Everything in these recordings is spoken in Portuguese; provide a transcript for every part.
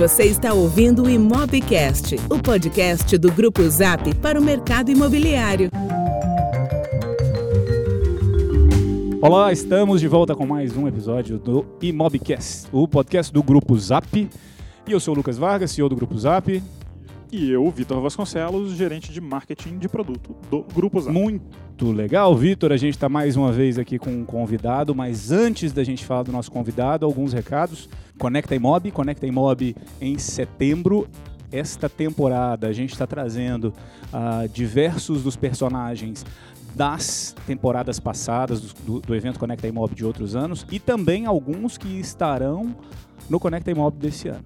Você está ouvindo o Imobcast, o podcast do Grupo Zap para o mercado imobiliário. Olá, estamos de volta com mais um episódio do Imobcast, o podcast do Grupo Zap. E eu sou o Lucas Vargas, CEO do Grupo Zap. E eu, Vitor Vasconcelos, gerente de marketing de produto do Grupo Zap. Muito legal, Vitor. A gente está mais uma vez aqui com um convidado, mas antes da gente falar do nosso convidado, alguns recados. Conecta Imob, Conecta Imob em setembro. Esta temporada a gente está trazendo uh, diversos dos personagens das temporadas passadas do, do evento Conecta Imob de outros anos e também alguns que estarão no Conecta Imob desse ano.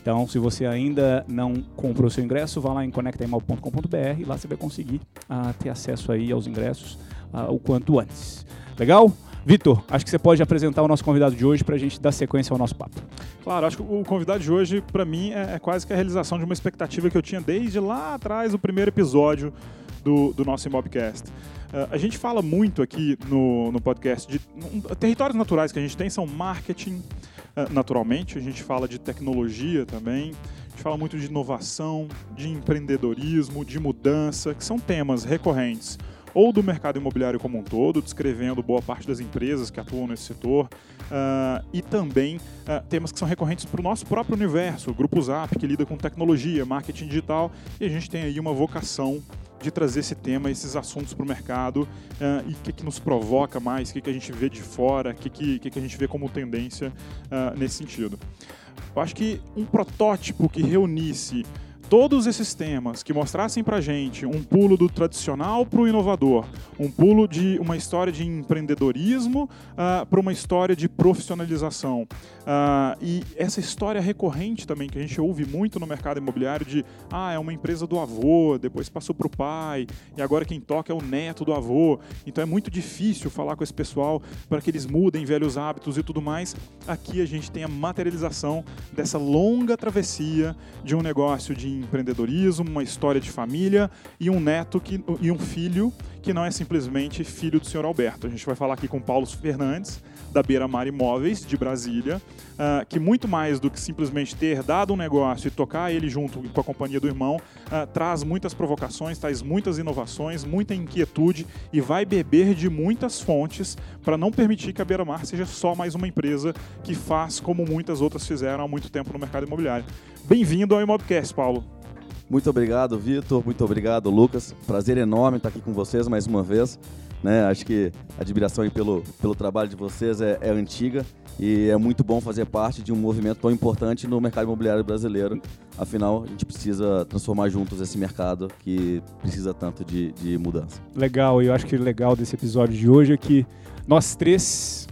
Então, se você ainda não comprou seu ingresso, vá lá em conectaimob.com.br e lá você vai conseguir uh, ter acesso aí aos ingressos uh, o quanto antes. Legal? Vitor, acho que você pode apresentar o nosso convidado de hoje para a gente dar sequência ao nosso papo. Claro, acho que o convidado de hoje, para mim, é, é, quase que a realização de uma expectativa que eu tinha desde lá atrás, o primeiro episódio do, do nosso Imobcast. Uh, a gente fala muito aqui no, no podcast de um, territórios naturais que a gente tem são marketing, uh, naturalmente, a gente fala de tecnologia também, a gente fala muito de inovação, de empreendedorismo, de mudança, que são temas recorrentes ou do mercado imobiliário como um todo, descrevendo boa parte das empresas que atuam nesse setor, uh, e também uh, temas que são recorrentes para o nosso próprio universo, o Grupo Zap, que lida com tecnologia, marketing digital, e a gente tem aí uma vocação de trazer esse tema, esses assuntos para o mercado uh, e o que, que nos provoca mais, o que, que a gente vê de fora, o que, que, que, a gente vê como tendência nesse sentido. Eu acho que um protótipo que reunisse todos esses temas que mostrassem para gente um pulo do tradicional para o inovador, um pulo de uma história de empreendedorismo uh, para uma história de profissionalização. Uh, e essa história recorrente também, que a gente ouve muito no mercado imobiliário, de ah, é uma empresa do avô, depois passou para o pai, e agora quem toca é o neto do avô. Então é muito difícil falar com esse pessoal para que eles mudem velhos hábitos e tudo mais. Aqui a gente tem a materialização dessa longa travessia de um negócio de empreendedorismo, uma história de família e um neto que, e um filho que não é simplesmente filho do senhor Alberto. A gente vai falar aqui com Paulo Fernandes, da Beira Mar Imóveis, de Brasília, uh, que muito mais do que simplesmente ter dado um negócio e tocar ele junto com a companhia do irmão, uh, traz muitas provocações, traz muitas inovações, muita inquietude e vai beber de muitas fontes para não permitir que a Beira Mar seja só mais uma empresa que faz como muitas outras fizeram há muito tempo no mercado imobiliário. Bem-vindo ao Imobcast, Paulo. Muito obrigado, Vitor. Muito obrigado, Lucas. Prazer enorme estar aqui com vocês mais uma vez. Né? Acho que a admiração pelo, pelo trabalho de vocês é, é, antiga e é muito bom fazer parte de um movimento tão importante no mercado imobiliário brasileiro. Afinal, a gente precisa transformar juntos esse mercado que precisa tanto de, de mudança. Legal, e eu acho que o legal desse episódio de hoje é que nós três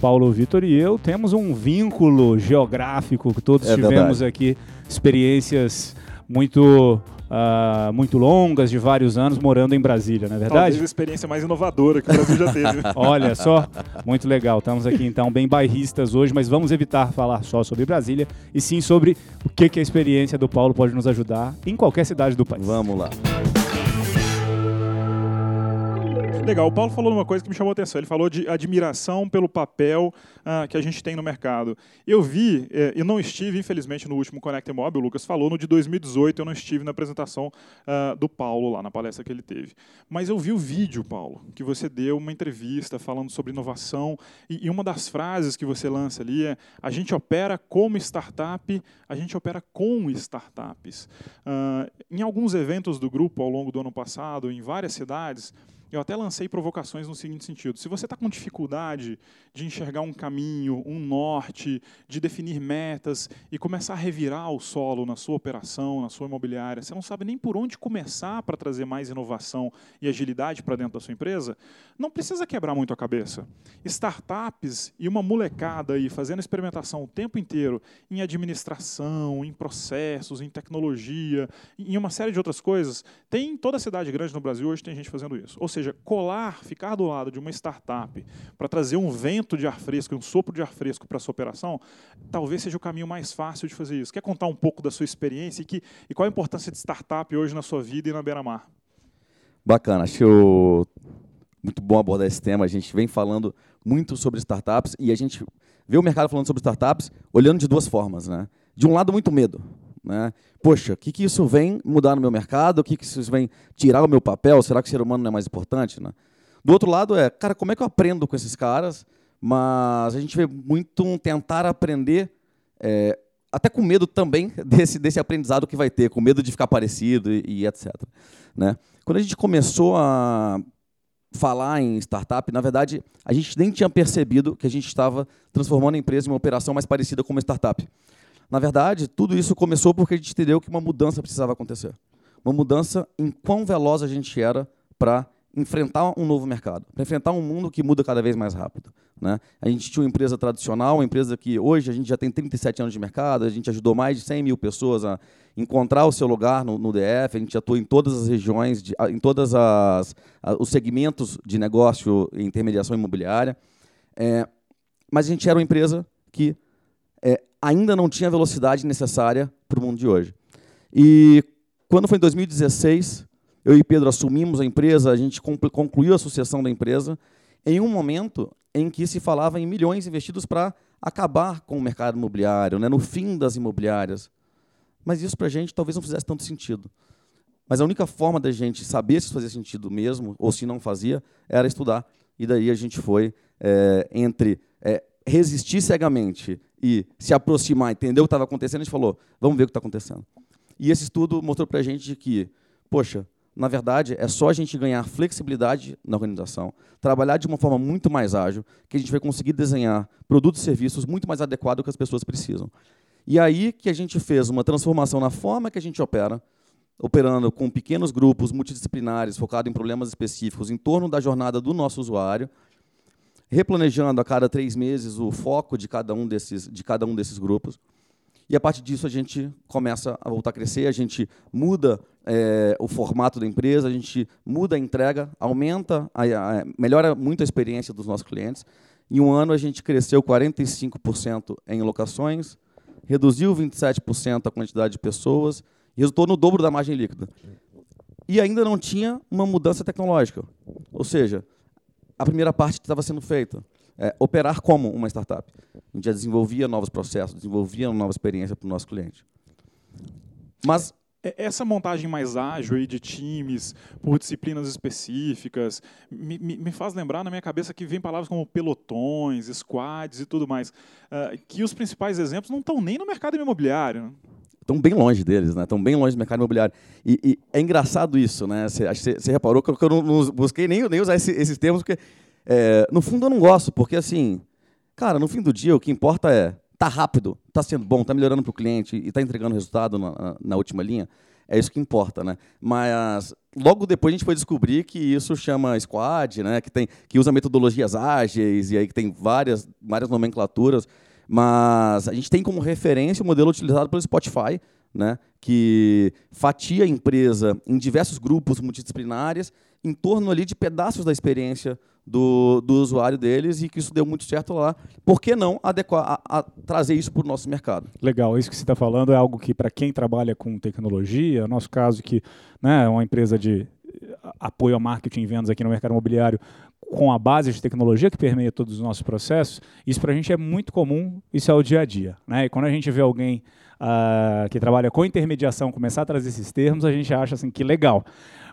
Paulo Vitor e eu temos um vínculo geográfico, que todos é tivemos verdade. aqui experiências muito Uh, muito longas, de vários anos, morando em Brasília, não é verdade? Talvez a experiência mais inovadora que o Brasil já teve. Olha só, muito legal. Estamos aqui então bem bairristas hoje, mas vamos evitar falar só sobre Brasília e sim sobre o que, que a experiência do Paulo pode nos ajudar em qualquer cidade do país. Vamos lá. Legal, o Paulo falou uma coisa que me chamou a atenção. Ele falou de admiração pelo papel uh, que a gente tem no mercado. Eu vi, eh, eu não estive, infelizmente, no último Connect Mob, o Lucas falou, no de 2018 eu não estive na apresentação uh, do Paulo lá, na palestra que ele teve. Mas eu vi o vídeo, Paulo, que você deu uma entrevista falando sobre inovação e, e uma das frases que você lança ali é a gente opera como startup, a gente opera com startups. Uh, em alguns eventos do grupo ao longo do ano passado, em várias cidades, eu até lancei provocações no seguinte sentido: se você está com dificuldade de enxergar um caminho, um norte, de definir metas e começar a revirar o solo na sua operação, na sua imobiliária, você não sabe nem por onde começar para trazer mais inovação e agilidade para dentro da sua empresa, não precisa quebrar muito a cabeça. Startups e uma molecada aí fazendo experimentação o tempo inteiro em administração, em processos, em tecnologia, em uma série de outras coisas, tem toda a cidade grande no Brasil hoje tem gente fazendo isso. Ou seja, colar, ficar do lado de uma startup para trazer um vento de ar fresco, um sopro de ar fresco para a sua operação, talvez seja o caminho mais fácil de fazer isso. Quer contar um pouco da sua experiência e, que, e qual a importância de startup hoje na sua vida e na Beira-Mar? Bacana. Acho muito bom abordar esse tema. A gente vem falando muito sobre startups e a gente vê o mercado falando sobre startups olhando de duas formas. Né? De um lado, muito medo. Né? Poxa, o que, que isso vem mudar no meu mercado? O que, que isso vem tirar o meu papel? Será que o ser humano não é mais importante? Né? Do outro lado é, cara, como é que eu aprendo com esses caras? Mas a gente vê muito um tentar aprender, é, até com medo também desse, desse aprendizado que vai ter, com medo de ficar parecido e, e etc. Né? Quando a gente começou a falar em startup, na verdade, a gente nem tinha percebido que a gente estava transformando a empresa em uma operação mais parecida com uma startup. Na verdade, tudo isso começou porque a gente entendeu que uma mudança precisava acontecer. Uma mudança em quão veloz a gente era para enfrentar um novo mercado, para enfrentar um mundo que muda cada vez mais rápido. Né? A gente tinha uma empresa tradicional, uma empresa que hoje a gente já tem 37 anos de mercado, a gente ajudou mais de 100 mil pessoas a encontrar o seu lugar no, no DF, a gente atua em todas as regiões, de, em todos os segmentos de negócio e intermediação imobiliária. É, mas a gente era uma empresa que é, ainda não tinha a velocidade necessária para o mundo de hoje. E quando foi em 2016, eu e Pedro assumimos a empresa, a gente concluiu a sucessão da empresa, em um momento em que se falava em milhões investidos para acabar com o mercado imobiliário, né, no fim das imobiliárias. Mas isso para a gente talvez não fizesse tanto sentido. Mas a única forma da gente saber se fazia sentido mesmo, ou se não fazia, era estudar. E daí a gente foi é, entre é, resistir cegamente e se aproximar, entender o que estava acontecendo, a gente falou, vamos ver o que está acontecendo. E esse estudo mostrou para a gente que, poxa, na verdade, é só a gente ganhar flexibilidade na organização, trabalhar de uma forma muito mais ágil, que a gente vai conseguir desenhar produtos e serviços muito mais adequados ao que as pessoas precisam. E aí que a gente fez uma transformação na forma que a gente opera, operando com pequenos grupos multidisciplinares, focados em problemas específicos em torno da jornada do nosso usuário, replanejando a cada três meses o foco de cada um desses, de cada um desses grupos. E a partir disso a gente começa a voltar a crescer, a gente muda é, o formato da empresa, a gente muda a entrega, aumenta, a, a, melhora muito a experiência dos nossos clientes. Em um ano a gente cresceu 45% em locações, reduziu 27% a quantidade de pessoas e resultou no dobro da margem líquida. E ainda não tinha uma mudança tecnológica. Ou seja, a primeira parte estava sendo feita é, operar como uma startup. A gente já desenvolvia novos processos, desenvolvia uma nova experiência para o nosso cliente. Mas é, essa montagem mais ágil aí de times, por disciplinas específicas, me, me, me, faz lembrar na minha cabeça que vem palavras como pelotões, squads e tudo mais, uh, que os principais exemplos não estão nem no mercado imobiliário. Estão bem longe deles, né? Estão bem longe do mercado imobiliário. E, e é engraçado isso, né? Você reparou que eu não, não busquei nem, nem usar esse, esses termos, porque é, no fundo eu não gosto, porque assim, cara, no fim do dia o que importa é tá rápido, tá sendo bom, tá melhorando para o cliente e tá entregando resultado na, na, última linha. É isso que importa, né? Mas logo depois a gente foi descobrir que isso chama squad, né? Que tem que usa metodologias ágeis e aí que tem várias várias nomenclaturas. Mas a gente tem como referência o modelo utilizado pelo Spotify, né? Que fatia a empresa em diversos grupos multidisciplinares em torno ali de pedaços da experiência do, do usuário deles e que isso deu muito certo lá. Por que não adequar, a, a trazer isso para o nosso mercado? Legal, isso que você está falando é algo que, para quem trabalha com tecnologia, no nosso caso, que né, é uma empresa de apoio a marketing e vendas aqui no mercado imobiliário, com a base de tecnologia que permeia todos os nossos processos, isso para a gente é muito comum, isso é o dia a dia. Né? E quando a gente vê alguém uh, que trabalha com intermediação começar a trazer esses termos, a gente acha assim que legal.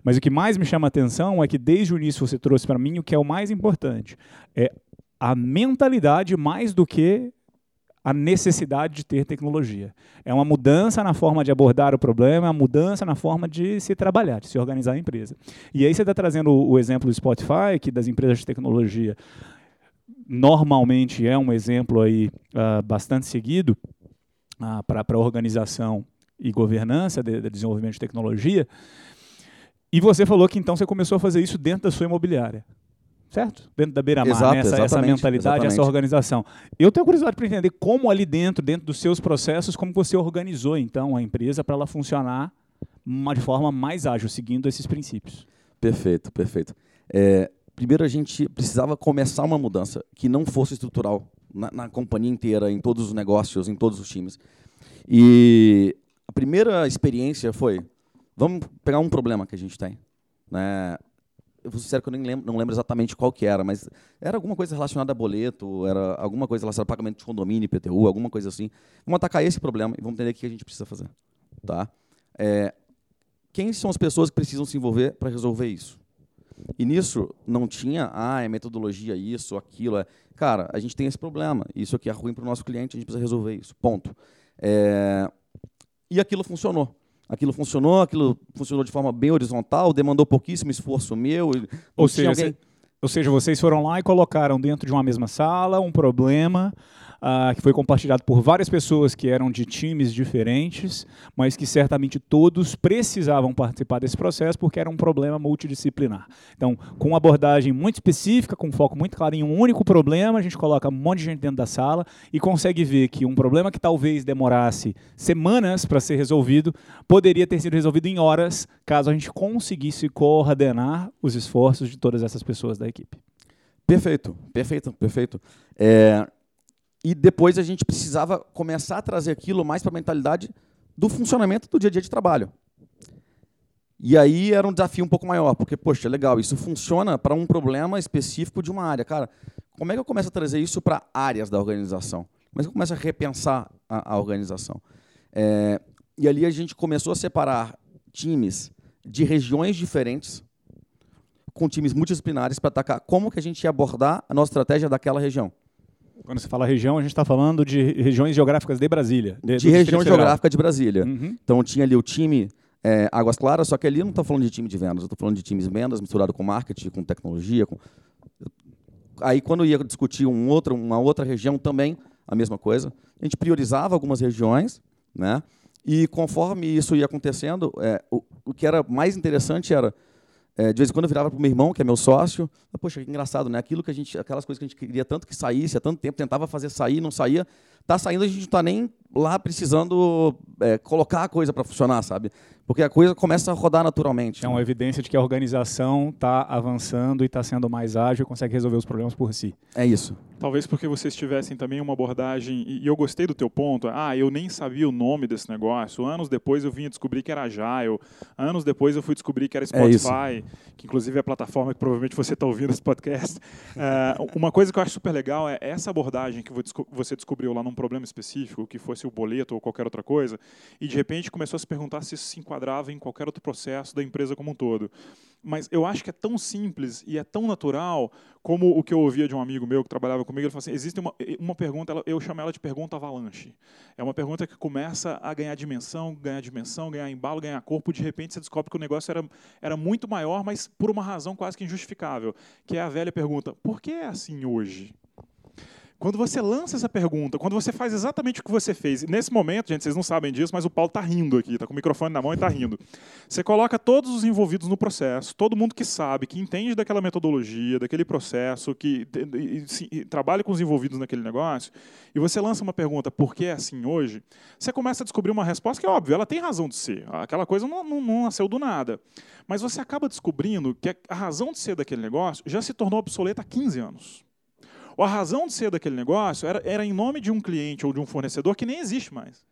Mas o que mais me chama a atenção é que desde o início você trouxe para mim o que é o mais importante. É a mentalidade mais do que a necessidade de ter tecnologia. É uma mudança na forma de abordar o problema, é uma mudança na forma de se trabalhar, de se organizar a empresa. E aí você está trazendo o, exemplo do Spotify, que das empresas de tecnologia normalmente é um exemplo aí uh, bastante seguido uh, para a organização e governança de, de desenvolvimento de tecnologia. E você falou que então você começou a fazer isso dentro da sua imobiliária. Certo? Dentro da beira-mar, né? essa, essa, mentalidade, exatamente. essa organização. Eu tenho curiosidade para entender como ali dentro, dentro dos seus processos, como você organizou então a empresa para ela funcionar de forma mais ágil, seguindo esses princípios. Perfeito, perfeito. É, primeiro a gente precisava começar uma mudança que não fosse estrutural na, na companhia inteira, em todos os negócios, em todos os times. E a primeira experiência foi Vamos pegar um problema que a gente tem. Né? Eu vou sério que eu nem lembro, não lembro exatamente qual que era, mas era alguma coisa relacionada a boleto, era alguma coisa relacionada a pagamento de condomínio, IPTU, alguma coisa assim. Vamos atacar esse problema e vamos entender o que a gente precisa fazer. Tá? É, quem são as pessoas que precisam se envolver para resolver isso? E nisso não tinha, ah, é metodologia isso, aquilo. É. Cara, a gente tem esse problema. Isso aqui é ruim para o nosso cliente, a gente precisa resolver isso. Ponto. É... E aquilo funcionou. Aquilo funcionou, aquilo funcionou de forma bem horizontal, demandou pouquíssimo esforço meu. Ou seja, alguém... ou seja, vocês foram lá e colocaram dentro de uma mesma sala um problema uh, que foi compartilhado por várias pessoas que eram de times diferentes, mas que certamente todos precisavam participar desse processo porque era um problema multidisciplinar. Então, com uma abordagem muito específica, com um foco muito claro em um único problema, a gente coloca um monte de gente dentro da sala e consegue ver que um problema que talvez demorasse semanas para ser resolvido poderia ter sido resolvido em horas, caso a gente conseguisse coordenar os esforços de todas essas pessoas da equipe. Perfeito, perfeito, perfeito. É, e depois a gente precisava começar a trazer aquilo mais para a mentalidade do funcionamento do dia a dia de trabalho. E aí era um desafio um pouco maior, porque, poxa, legal, isso funciona para um problema específico de uma área. Cara, como é que eu começo a trazer isso para áreas da organização? Como é que eu começo a repensar a, a organização? É, e ali a gente começou a separar times de regiões diferentes, com times multidisciplinares, para atacar como que a gente ia abordar a nossa estratégia daquela região. Quando você fala região, a gente está falando de regiões geográficas de Brasília. De, de região geográfica de Brasília. Uhum. Então tinha ali o time é, Águas Claras, só que ali eu não estou falando de time de vendas, eu estou falando de times de vendas misturado com marketing, com tecnologia. Com... Aí quando ia discutir um outro, uma outra região também, a mesma coisa. A gente priorizava algumas regiões, né? E conforme isso ia acontecendo, é, o, o que era mais interessante era é, de vez em quando eu virava para o meu irmão, que é meu sócio, poxa, que engraçado, né? Aquilo que a gente, aquelas coisas que a gente queria tanto que saísse, há tanto tempo tentava fazer sair, não saía, tá saindo, a gente não está nem lá precisando é, colocar a coisa para funcionar, sabe? Porque a coisa começa a rodar naturalmente. É uma evidência de que a organização está avançando e está sendo mais ágil e consegue resolver os problemas por si. É isso. Talvez porque vocês tivessem também uma abordagem, e eu gostei do teu ponto, ah, eu nem sabia o nome desse negócio, anos depois eu vim descobrir que era Agile, anos depois eu fui descobrir que era é Spotify, é que inclusive é a plataforma que provavelmente você está ouvindo esse podcast. É, uma coisa que eu acho super legal é essa abordagem que você descobriu lá num problema específico, que fosse o boleto ou qualquer outra coisa, e de repente começou a se perguntar se isso se enquadrava em qualquer outro processo da empresa como um todo. Mas eu acho que é tão simples e é tão natural como o que eu ouvia de um amigo meu que trabalhava comigo. Ele falou assim: existe uma, uma pergunta, eu chamo ela de pergunta avalanche. É uma pergunta que começa a ganhar dimensão, ganhar dimensão, ganhar embalo, ganhar corpo. De repente você descobre que o negócio era, era muito maior, mas por uma razão quase que injustificável. Que é a velha pergunta: por que é assim hoje? Quando você lança essa pergunta, quando você faz exatamente o que você fez, nesse momento, gente, vocês não sabem disso, mas o Paulo está rindo aqui, está com o microfone na mão e está rindo. Você coloca todos os envolvidos no processo, todo mundo que sabe, que entende daquela metodologia, daquele processo, que e, e, e, trabalha com os envolvidos naquele negócio, e você lança uma pergunta, por que é assim hoje? Você começa a descobrir uma resposta que é óbvio, ela tem razão de ser. Aquela coisa não, não, não nasceu do nada. Mas você acaba descobrindo que a razão de ser daquele negócio já se tornou obsoleta há 15 anos. A razão de ser daquele negócio era, era em nome de um cliente ou de um fornecedor que nem existe mais.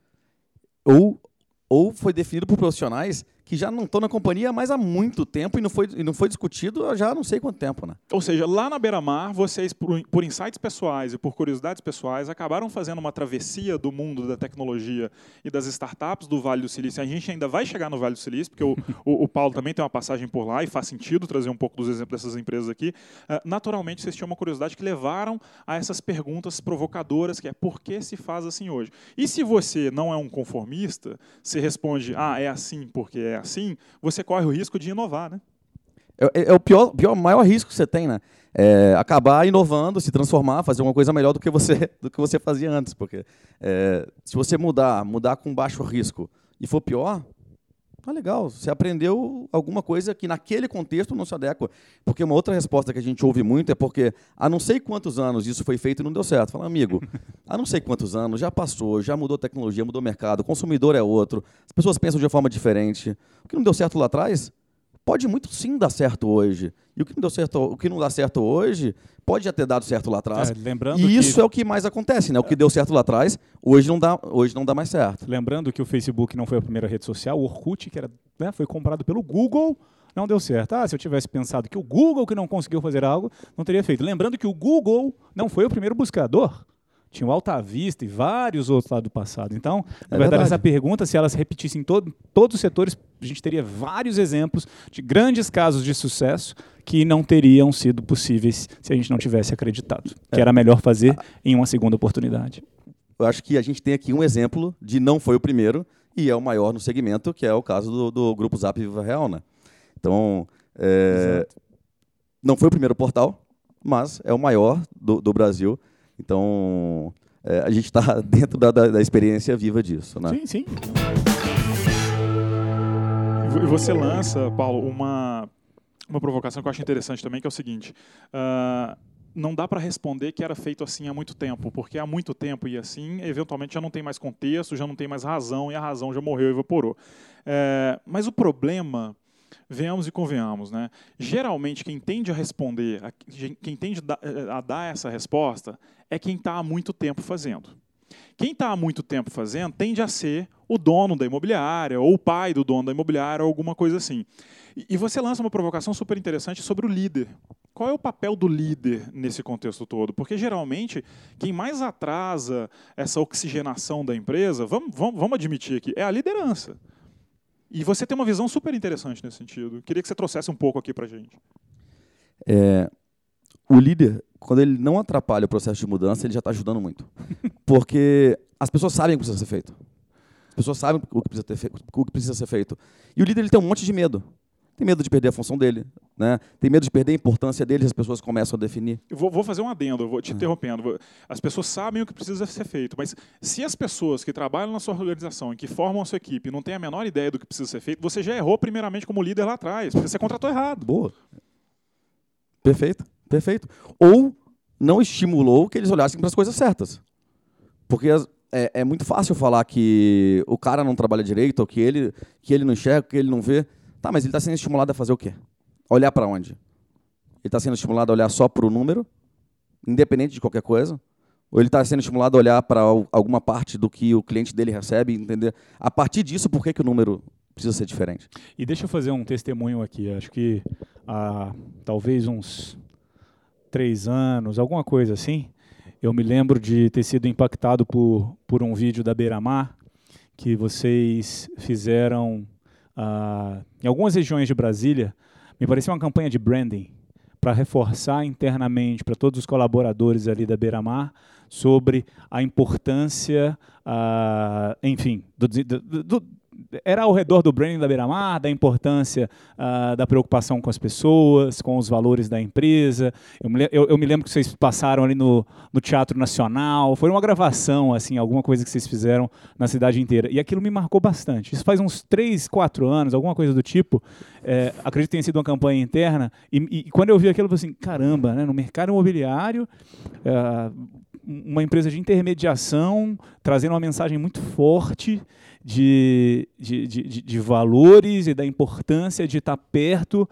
Ou, ou foi definido por profissionais que já não estão na companhia mais há muito tempo e não foi, e não foi discutido já não sei quanto tempo. Né? Ou seja, lá na beira-mar, vocês, por, por insights pessoais e por curiosidades pessoais, acabaram fazendo uma travessia do mundo da tecnologia e das startups do Vale do Silício. A gente ainda vai chegar no Vale do Silício, porque o, o, o Paulo também tem uma passagem por lá e faz sentido trazer um pouco dos exemplos dessas empresas aqui. Uh, naturalmente, vocês tinham uma curiosidade que levaram a essas perguntas provocadoras, que é por que se faz assim hoje? E se você não é um conformista, você responde, ah, é assim porque é assim, você corre o risco de inovar, né? É, é, é o pior, pior, maior risco que você tem, né? É acabar inovando, se transformar, fazer uma coisa melhor do que você, do que você fazia antes, porque é, se você mudar, mudar com baixo risco e for pior, Tá legal, você aprendeu alguma coisa que naquele contexto não se adequa. Porque uma outra resposta que a gente ouve muito é porque há não sei quantos anos isso foi feito e não deu certo. Fala, amigo, há não sei quantos anos, já passou, já mudou tecnologia, mudou mercado, o consumidor é outro, as pessoas pensam de uma forma diferente. O que não deu certo lá atrás, pode muito sim dar certo hoje. E o que não deu certo, o que não dá certo hoje, pode já ter dado certo lá atrás. É, lembrando e isso que... é o que mais acontece, né? O que deu certo lá atrás, hoje não dá, hoje não dá mais certo. Lembrando que o Facebook não foi a primeira rede social, o Orkut, que era, né, foi comprado pelo Google não deu certo. Ah, se eu tivesse pensado que o Google que não conseguiu fazer algo, não teria feito. Lembrando que o Google não foi o primeiro buscador. Tinha o Alta Vista e vários outros lá do passado. Então, na É verdade, verdade. essa pergunta, se elas repetissem todo, todos os setores, a gente teria vários exemplos de grandes casos de sucesso que não teriam sido possíveis se a gente não tivesse acreditado. Que É. era melhor fazer em uma segunda oportunidade. Eu acho que a gente tem aqui um exemplo de não foi o primeiro e é o maior no segmento, que é o caso do, do Grupo Zap Viva Real, né? Então, é, não foi o primeiro portal, mas é o maior do, do Brasil. Então, é, a gente está dentro da, da, da experiência viva disso, né? Sim, sim. E você lança, Paulo, uma, uma provocação que eu acho interessante também, que é o seguinte. ah, não dá para responder que era feito assim há muito tempo, porque há muito tempo e assim, eventualmente já não tem mais contexto, já não tem mais razão, e a razão já morreu e evaporou. É, mas o problema, venhamos e convenhamos, né? geralmente quem tende a responder, quem tende a dar essa resposta, é quem está há muito tempo fazendo. Quem está há muito tempo fazendo tende a ser o dono da imobiliária, ou o pai do dono da imobiliária, ou alguma coisa assim. E- E você lança uma provocação super interessante sobre o líder. Qual é o papel do líder nesse contexto todo? Porque geralmente quem mais atrasa essa oxigenação da empresa, vamos, vamos, vamos admitir aqui, é a liderança. E você tem uma visão super interessante nesse sentido. Queria que você trouxesse um pouco aqui pra gente. É, o líder, quando ele não atrapalha o processo de mudança, ele já está ajudando muito. Porque as pessoas sabem o que precisa ser feito. As pessoas sabem o que precisa, ter o que precisa ser feito. E o líder ele tem um monte de medo. Tem medo de perder a função dele. Né? Tem medo de perder a importância dele, as pessoas começam a definir. Eu vou, vou fazer um adendo, vou te interrompendo. Vou- As pessoas sabem o que precisa ser feito, mas se as pessoas que trabalham na sua organização e que formam a sua equipe não têm a menor ideia do que precisa ser feito, você já errou primeiramente como líder lá atrás, porque você contratou errado. Boa. Perfeito, perfeito. Ou não estimulou que eles olhassem para as coisas certas. Porque as- é, é muito fácil falar que o cara não trabalha direito, ou que ele, que ele não enxerga, que ele não vê. Tá, mas ele está sendo estimulado a fazer o quê? Olhar para onde? Ele está sendo estimulado a olhar só para o número, independente de qualquer coisa? Ou ele está sendo estimulado a olhar para alguma parte do que o cliente dele recebe e entender, a partir disso, por que, que o número precisa ser diferente? E deixa eu fazer um testemunho aqui. Acho que há talvez uns três anos, alguma coisa assim, eu me lembro de ter sido impactado por, por um vídeo da Beira-Mar que vocês fizeram ah, em algumas regiões de Brasília. Me parecia uma campanha de branding para reforçar internamente para todos os colaboradores ali da Beira-Mar sobre a importância, ah, enfim, do- do- era ao redor do branding da Beira-Mar, da importância ah, da preocupação com as pessoas, com os valores da empresa. Eu me, eu- eu me lembro que vocês passaram ali no, no Teatro Nacional, foi uma gravação, assim, alguma coisa que vocês fizeram na cidade inteira. E aquilo me marcou bastante. Isso faz uns três, quatro anos, alguma coisa do tipo. É, acredito que tenha sido uma campanha interna. E, e quando eu vi aquilo, eu falei assim, caramba, né, no mercado imobiliário, ah, uma empresa de intermediação trazendo uma mensagem muito forte de, de, de, de- valores e da importância de estar perto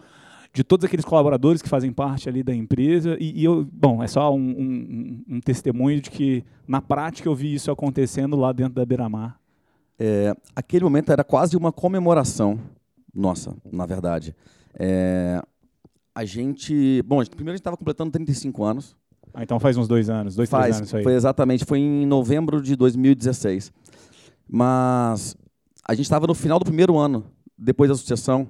de todos aqueles colaboradores que fazem parte ali da empresa. E, e eu, bom, é só um, um- um- testemunho de que, na prática, eu vi isso acontecendo lá dentro da Beira-Mar. É, aquele momento era quase uma comemoração nossa, na verdade. É, a gente. Bom, primeiro a gente estava completando 35 anos. Ah, então faz uns dois anos, dois, três Faz, anos isso aí. foi exatamente, foi em novembro de 2016. Mas a gente estava no final do primeiro ano, depois da sucessão,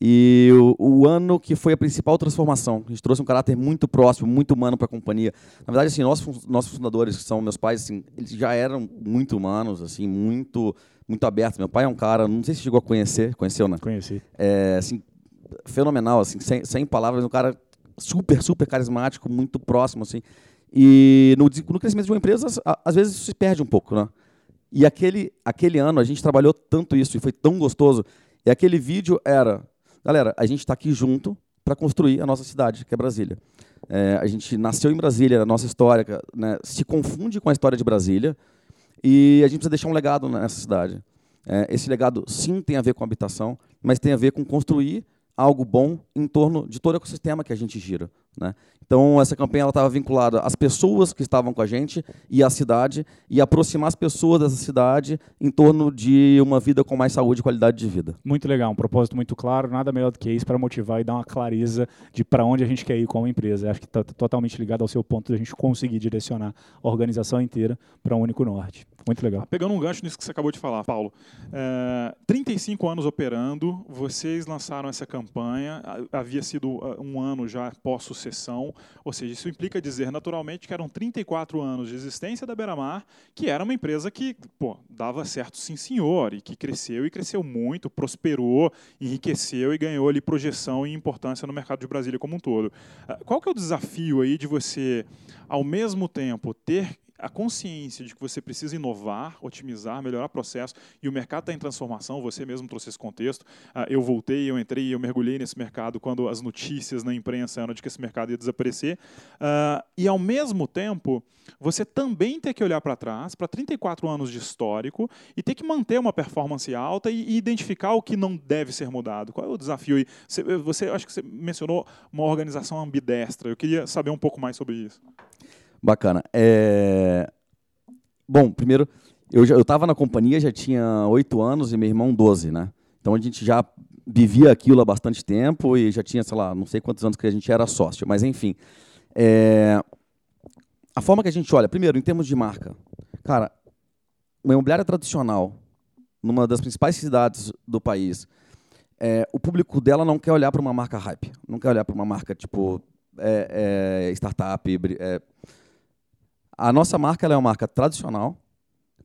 e o, o ano que foi a principal transformação. A gente trouxe um caráter muito próximo, muito humano para a companhia. Na verdade, assim, nossos, nossos fundadores, que são meus pais, assim, eles já eram muito humanos, assim, muito, muito abertos. Meu pai é um cara, não sei se chegou a conhecer, conheceu, né? Conheci. é, assim, fenomenal, assim, sem, sem palavras, um cara super, super carismático, muito próximo, assim. E no, no crescimento de uma empresa, às vezes isso se perde um pouco, né? E aquele, aquele ano a gente trabalhou tanto isso e foi tão gostoso. E aquele vídeo era, galera, a gente está aqui junto para construir a nossa cidade, que é Brasília. É, a gente nasceu em Brasília, a nossa história né, se confunde com a história de Brasília e a gente precisa deixar um legado nessa cidade. É, esse legado, sim, tem a ver com habitação, mas tem a ver com construir algo bom em torno de todo o ecossistema que a gente gira. Né? Então, essa campanha estava vinculada às pessoas que estavam com a gente e à cidade, e aproximar as pessoas dessa cidade em torno de uma vida com mais saúde e qualidade de vida. Muito legal, um propósito muito claro, nada melhor do que isso para motivar e dar uma clareza de para onde a gente quer ir como empresa. Acho que está totalmente ligado ao seu ponto de a gente conseguir direcionar a organização inteira para um único norte. Muito legal. Pegando um gancho nisso que você acabou de falar, Paulo. É, 35 anos operando, vocês lançaram essa campanha, havia sido ah, um ano já pós-sucessão, ou seja, isso implica dizer naturalmente que eram 34 anos de existência da Beira-Mar, que era uma empresa que pô, dava certo sim senhor, e que cresceu e cresceu muito, prosperou, enriqueceu e ganhou ali projeção e importância no mercado de Brasília como um todo. Ah, qual que é o desafio aí de você, ao mesmo tempo, ter a consciência de que você precisa inovar, otimizar, melhorar o processo e o mercado está em transformação, você mesmo trouxe esse contexto. Uh, eu voltei, eu entrei, eu mergulhei nesse mercado quando as notícias na imprensa eram de que esse mercado ia desaparecer. Uh, e ao mesmo tempo, você também tem que olhar para trás, para 34 anos de histórico e ter que manter uma performance alta e, identificar o que não deve ser mudado. Qual é o desafio aí? Você acho que você mencionou uma organização ambidestra. Eu queria saber um pouco mais sobre isso. Bacana. É... Bom, primeiro, eu eu estava na companhia, já tinha oito anos e meu irmão 12, né? Então a gente já vivia aquilo há bastante tempo e já tinha, sei lá, não sei quantos anos que a gente era sócio, mas enfim. É... A forma que a gente olha, primeiro, em termos de marca. Cara, uma imobiliária tradicional, numa das principais cidades do país, é, o público dela não quer olhar para uma marca hype, não quer olhar para uma marca tipo é, é, startup, é, a nossa marca é uma marca tradicional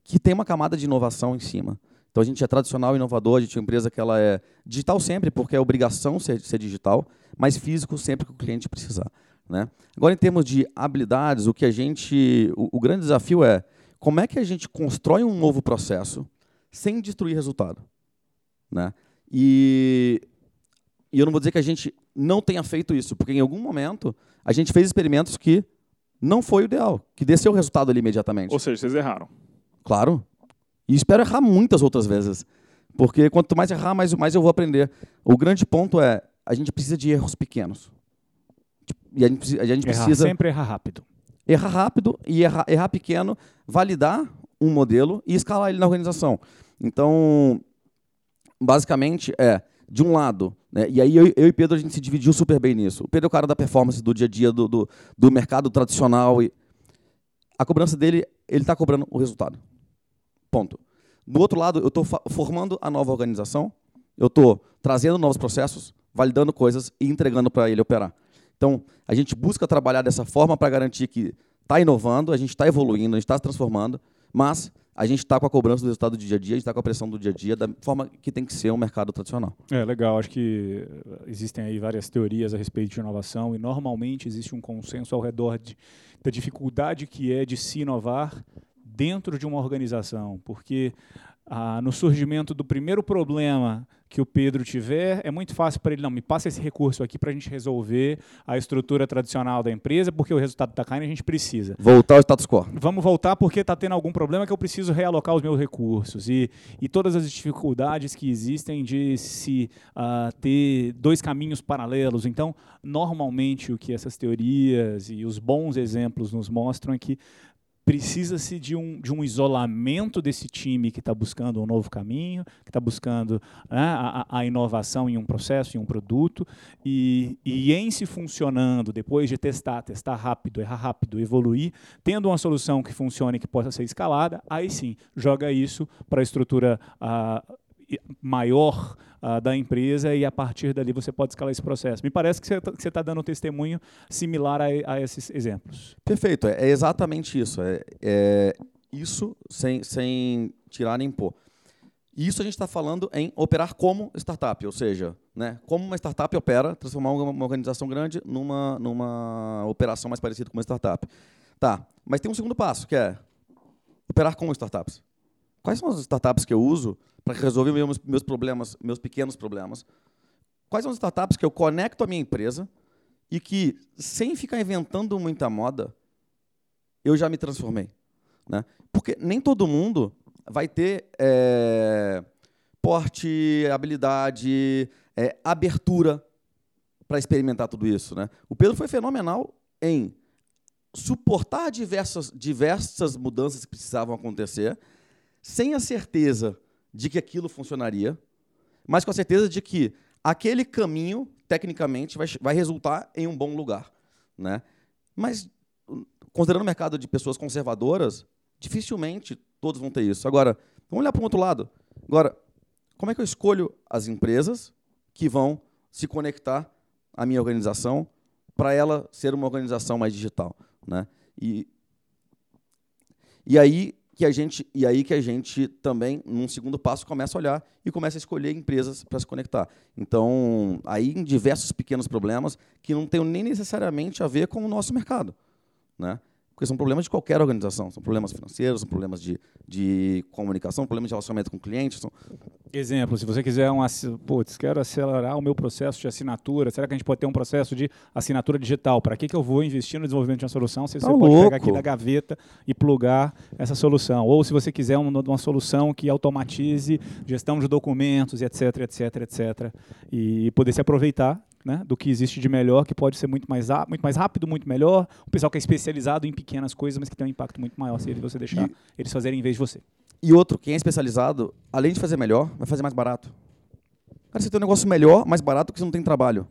que tem uma camada de inovação em cima. Então a gente é tradicional, inovador, a gente é uma empresa que ela é digital sempre, porque é obrigação ser, ser digital, mas físico sempre que o cliente precisar. Né? Agora, em termos de habilidades, o que a gente. O, o, grande desafio é como é que a gente constrói um novo processo sem destruir resultado. Né? E, e eu não vou dizer que a gente não tenha feito isso, porque em algum momento a gente fez experimentos que não foi o ideal, que desceu o resultado ali imediatamente. Ou seja, vocês erraram. Claro. E espero errar muitas outras vezes. Porque quanto mais errar, mais, mais eu vou aprender. O grande ponto é, a gente precisa de erros pequenos. E a gente, a gente errar precisa... sempre errar rápido. Errar rápido e errar, errar pequeno, validar um modelo e escalar ele na organização. Então, basicamente, é de um lado, né, e aí eu, eu, e Pedro a gente se dividiu super bem nisso. O Pedro é o cara da performance do dia a dia, do, do, do mercado tradicional. E a cobrança dele, ele está cobrando o resultado. Ponto. Do outro lado, eu estou formando a nova organização, eu estou trazendo novos processos, validando coisas e entregando para ele operar. Então, a gente busca trabalhar dessa forma para garantir que está inovando, a gente está evoluindo, a gente está se transformando, mas a gente está com a cobrança do resultado do dia a dia, a gente está com a pressão do dia a dia, da forma que tem que ser um mercado tradicional. É legal, acho que existem aí várias teorias a respeito de inovação e normalmente existe um consenso ao redor de, da dificuldade que é de se inovar dentro de uma organização, porque ah, no surgimento do primeiro problema que o Pedro tiver, é muito fácil para ele, não, me passa esse recurso aqui para a gente resolver a estrutura tradicional da empresa, porque o resultado está caindo e a gente precisa. Voltar ao status quo. Vamos voltar porque está tendo algum problema que eu preciso realocar os meus recursos. E, e todas as dificuldades que existem de se uh, ter dois caminhos paralelos. Então, normalmente, o que essas teorias e os bons exemplos nos mostram é que precisa-se de um, de um isolamento desse time que está buscando um novo caminho, que está buscando né, a, a, inovação em um processo, em um produto, e, e em se funcionando, depois de testar, testar rápido, errar rápido, evoluir, tendo uma solução que funcione, que possa ser escalada, aí sim, joga isso para a estrutura uh, maior uh, da empresa e a partir dali você pode escalar esse processo. Me parece que você está tá dando um testemunho similar a, a, esses exemplos. Perfeito, é, é exatamente isso. É, é, isso sem, sem tirar nem pôr. Isso a gente está falando em operar como startup, ou seja, né, como uma startup opera, transformar uma organização grande numa, numa operação mais parecida com uma startup. Tá, mas tem um segundo passo, que é operar com startups. Quais são as startups que eu uso para resolver meus, meus problemas, meus pequenos problemas? Quais são as startups que eu conecto à minha empresa e que, sem ficar inventando muita moda, eu já me transformei? Né? Porque nem todo mundo vai ter é, porte, habilidade, é, abertura para experimentar tudo isso. Né? O Pedro foi fenomenal em suportar diversas, diversas mudanças que precisavam acontecer, sem a certeza de que aquilo funcionaria, mas com a certeza de que aquele caminho, tecnicamente, vai, vai resultar em um bom lugar. Né? Mas, considerando o mercado de pessoas conservadoras, dificilmente todos vão ter isso. Agora, vamos olhar para o outro lado. Agora, como é que eu escolho as empresas que vão se conectar à minha organização para ela ser uma organização mais digital, né? E, e aí que a gente e aí que a gente também num segundo passo começa a olhar e começa a escolher empresas para se conectar. Então, aí em diversos pequenos problemas que não tem nem necessariamente a ver com o nosso mercado, né? Porque são problemas de qualquer organização. São problemas financeiros, são problemas de, de comunicação, problemas de relacionamento com clientes. São... Exemplo, se você quiser um... Putz, quero acelerar o meu processo de assinatura. Será que a gente pode ter um processo de assinatura digital? Para que, que eu vou investir no desenvolvimento de uma solução se tá você louco. pode pegar aqui da gaveta e plugar essa solução? Ou se você quiser uma, uma solução que automatize gestão de documentos, etc, etc, etc. E poder se aproveitar né, do que existe de melhor, que pode ser muito mais, muito mais rápido, muito melhor. O pessoal que é especializado em pequenas coisas, mas que tem um impacto muito maior se você deixar e, eles fazerem em vez de você. E outro, quem é especializado, além de fazer melhor, vai fazer mais barato. Cara, você tem um negócio melhor, mais barato, que você não tem trabalho.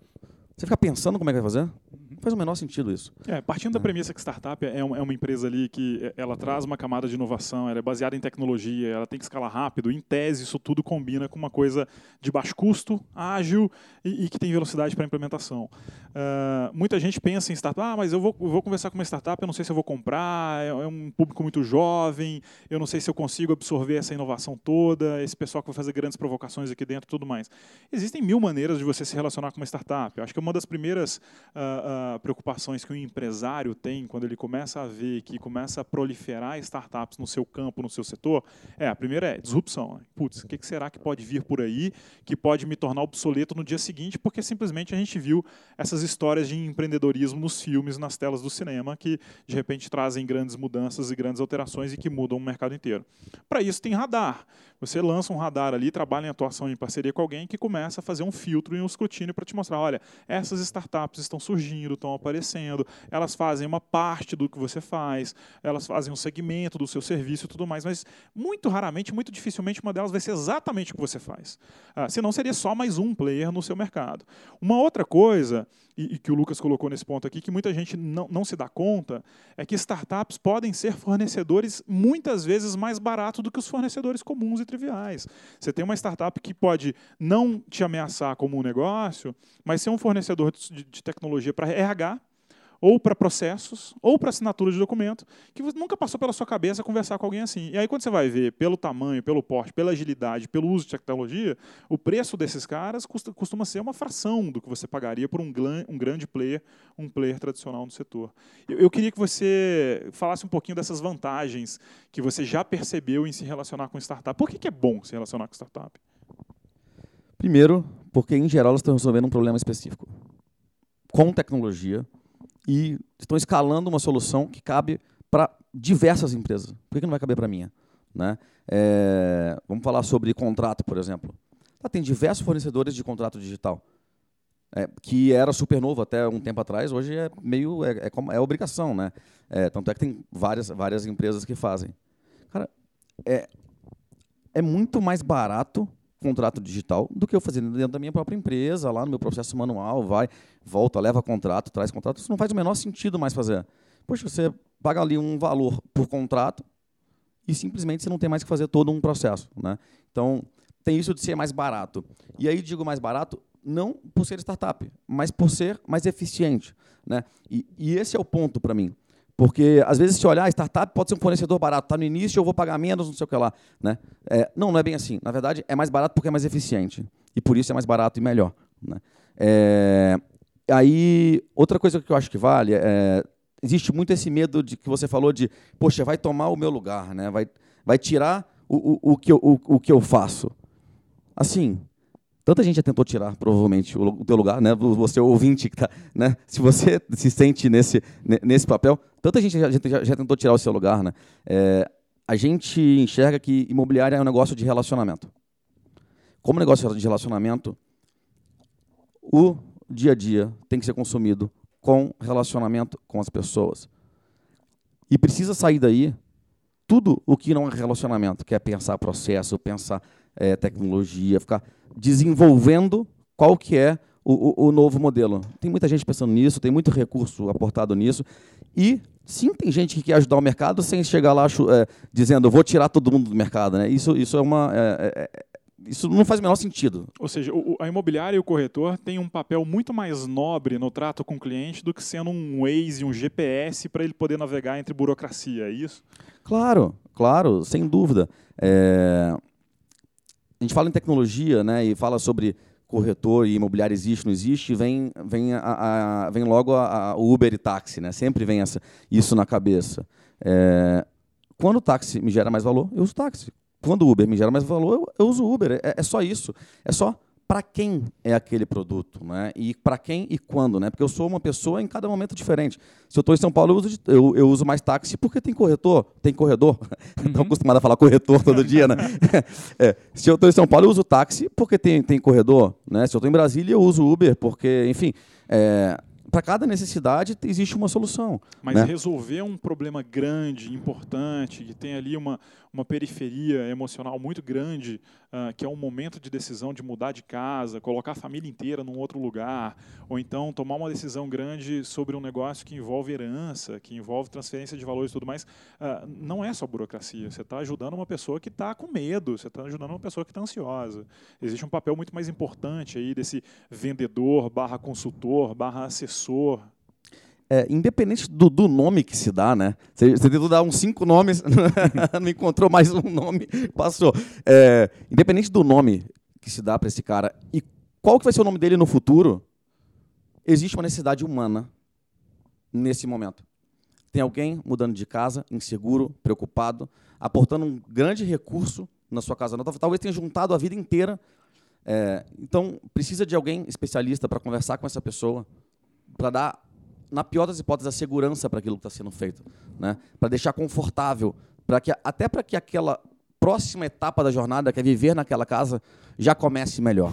Você fica pensando como é que vai fazer? Não faz o menor sentido isso. É, partindo da é. premissa que startup é uma, é uma, empresa ali que é, ela traz uma camada de inovação, ela é baseada em tecnologia, ela tem que escalar rápido, em tese isso tudo combina com uma coisa de baixo custo, ágil e, e que tem velocidade para implementação. Uh, muita gente pensa em startup, ah, mas eu vou, vou conversar com uma startup, eu não sei se eu vou comprar, é, é um público muito jovem, eu não sei se eu consigo absorver essa inovação toda, esse pessoal que vai fazer grandes provocações aqui dentro e tudo mais. Existem mil maneiras de você se relacionar com uma startup. Eu acho que uma das primeiras uh, preocupações que um empresário tem quando ele começa a ver que começa a proliferar startups no seu campo, no seu setor, é, a primeira é disrupção. Putz, o que será que pode vir por aí que pode me tornar obsoleto no dia seguinte, porque simplesmente a gente viu essas histórias de empreendedorismo nos filmes, nas telas do cinema, que de repente trazem grandes mudanças e grandes alterações e que mudam o mercado inteiro. Para isso tem radar. Você lança um radar ali, trabalha em atuação em parceria com alguém que começa a fazer um filtro e um escrutínio para te mostrar, olha, essas startups estão surgindo, estão aparecendo, elas fazem uma parte do que você faz, elas fazem um segmento do seu serviço e tudo mais, mas muito raramente, muito dificilmente uma delas vai ser exatamente o que você faz. Ah, senão seria só mais um player no seu mercado. Uma outra coisa, e, e que o Lucas colocou nesse ponto aqui, que muita gente não, não se dá conta, é que startups podem ser fornecedores muitas vezes mais baratos do que os fornecedores comuns e triviais. Você tem uma startup que pode não te ameaçar como um negócio, mas ser um fornecedor de, de tecnologia para RH, ou para processos, ou para assinatura de documento, que nunca passou pela sua cabeça conversar com alguém assim. E aí, quando você vai ver, pelo tamanho, pelo porte, pela agilidade, pelo uso de tecnologia, o preço desses caras costuma ser uma fração do que você pagaria por um, um grande player, um player tradicional no setor. Eu, eu queria que você falasse um pouquinho dessas vantagens que você já percebeu em se relacionar com startup. Por que, que é bom se relacionar com startup? Primeiro, porque em geral elas estão resolvendo um problema específico. Com tecnologia, e estão escalando uma solução que cabe para diversas empresas. Por que não vai caber para a minha? Né? É, vamos falar sobre contrato, por exemplo. Lá tem diversos fornecedores de contrato digital. É, que era super novo até um tempo atrás, hoje é meio é, é, é obrigação, né? É, tanto é que tem várias, várias empresas que fazem. Cara, é, é muito mais barato contrato digital do que eu fazendo dentro da minha própria empresa, lá no meu processo manual, vai, volta, leva contrato, traz contrato. Isso não faz o menor sentido mais fazer. Poxa, você paga ali um valor por contrato e simplesmente você não tem mais que fazer todo um processo. Né? Então, tem isso de ser mais barato. E aí digo mais barato não por ser startup, mas por ser mais eficiente. Né? E, e esse é o ponto para mim. Porque, às vezes, se olhar, a startup pode ser um fornecedor barato. Está no início, eu vou pagar menos, não sei o que lá. Né? É, não, não é bem assim. Na verdade, é mais barato porque é mais eficiente. E por isso é mais barato e melhor. Né? É, aí, outra coisa que eu acho que vale é... Existe muito esse medo de que você falou de, poxa, vai tomar o meu lugar, né? vai, vai tirar o, o, o, que eu, o, o que eu faço. Assim, Tanta gente já tentou tirar, provavelmente, o teu lugar, né? Você ouvinte que tá, né? Se você se sente nesse, nesse papel, tanta gente já, já, já tentou tirar o seu lugar, né? É, a gente enxerga que imobiliária é um negócio de relacionamento. Como negócio de relacionamento, o dia a dia tem que ser consumido com relacionamento com as pessoas. E precisa sair daí tudo o que não é relacionamento, que é pensar processo, pensar é, tecnologia, ficar desenvolvendo qual que é o, o, o, novo modelo. Tem muita gente pensando nisso, tem muito recurso aportado nisso. E sim, tem gente que quer ajudar o mercado sem chegar lá é, dizendo, eu vou tirar todo mundo do mercado. Né? Isso, isso é uma. É, é, é isso não faz o menor sentido. Ou seja, o, a imobiliária e o corretor têm um papel muito mais nobre no trato com o cliente do que sendo um Waze, um GPS para ele poder navegar entre burocracia, é isso? Claro, claro, sem dúvida. É... A gente fala em tecnologia né, e fala sobre corretor e imobiliário existe, não existe, vem, vem, a, a, vem logo a Uber e táxi, né? sempre vem essa, isso na cabeça. É... Quando o táxi me gera mais valor, eu uso táxi quando o Uber me gera mais valor, eu, eu uso o Uber. É, é, só isso. É só para quem é aquele produto, né? E para quem e quando, né? Porque eu sou uma pessoa em cada momento diferente. Se eu estou em São Paulo, eu uso, eu, eu uso, mais táxi porque tem corretor, tem corredor. Uhum. Estou acostumado a falar corretor todo dia, né? é. Se eu estou em São Paulo, eu uso táxi porque tem, tem corredor, né? Se eu estou em Brasília, eu uso Uber porque, enfim, é, para cada necessidade existe uma solução. Mas né? resolver um problema grande, importante, que tem ali uma, uma periferia emocional muito grande, uh, que é um momento de decisão de mudar de casa, colocar a família inteira num outro lugar, ou então tomar uma decisão grande sobre um negócio que envolve herança, que envolve transferência de valores e tudo mais, uh, não é só burocracia. Você está ajudando uma pessoa que está com medo, você está ajudando uma pessoa que está ansiosa. Existe um papel muito mais importante aí desse vendedor barra consultor barra assessor é, independente do, do, nome que se dá, né? Você, tentou dar uns cinco nomes, não encontrou mais um nome, passou. É, independente do nome que se dá para esse cara e qual que vai ser o nome dele no futuro, existe uma necessidade humana nesse momento. Tem alguém mudando de casa, inseguro, preocupado, aportando um grande recurso na sua casa. Talvez tenha juntado a vida inteira. É, então, precisa de alguém especialista para conversar com essa pessoa, para dar na pior das hipóteses, a segurança para aquilo que está sendo feito, né? Para deixar confortável, para que até para que aquela próxima etapa da jornada, que é viver naquela casa, já comece melhor.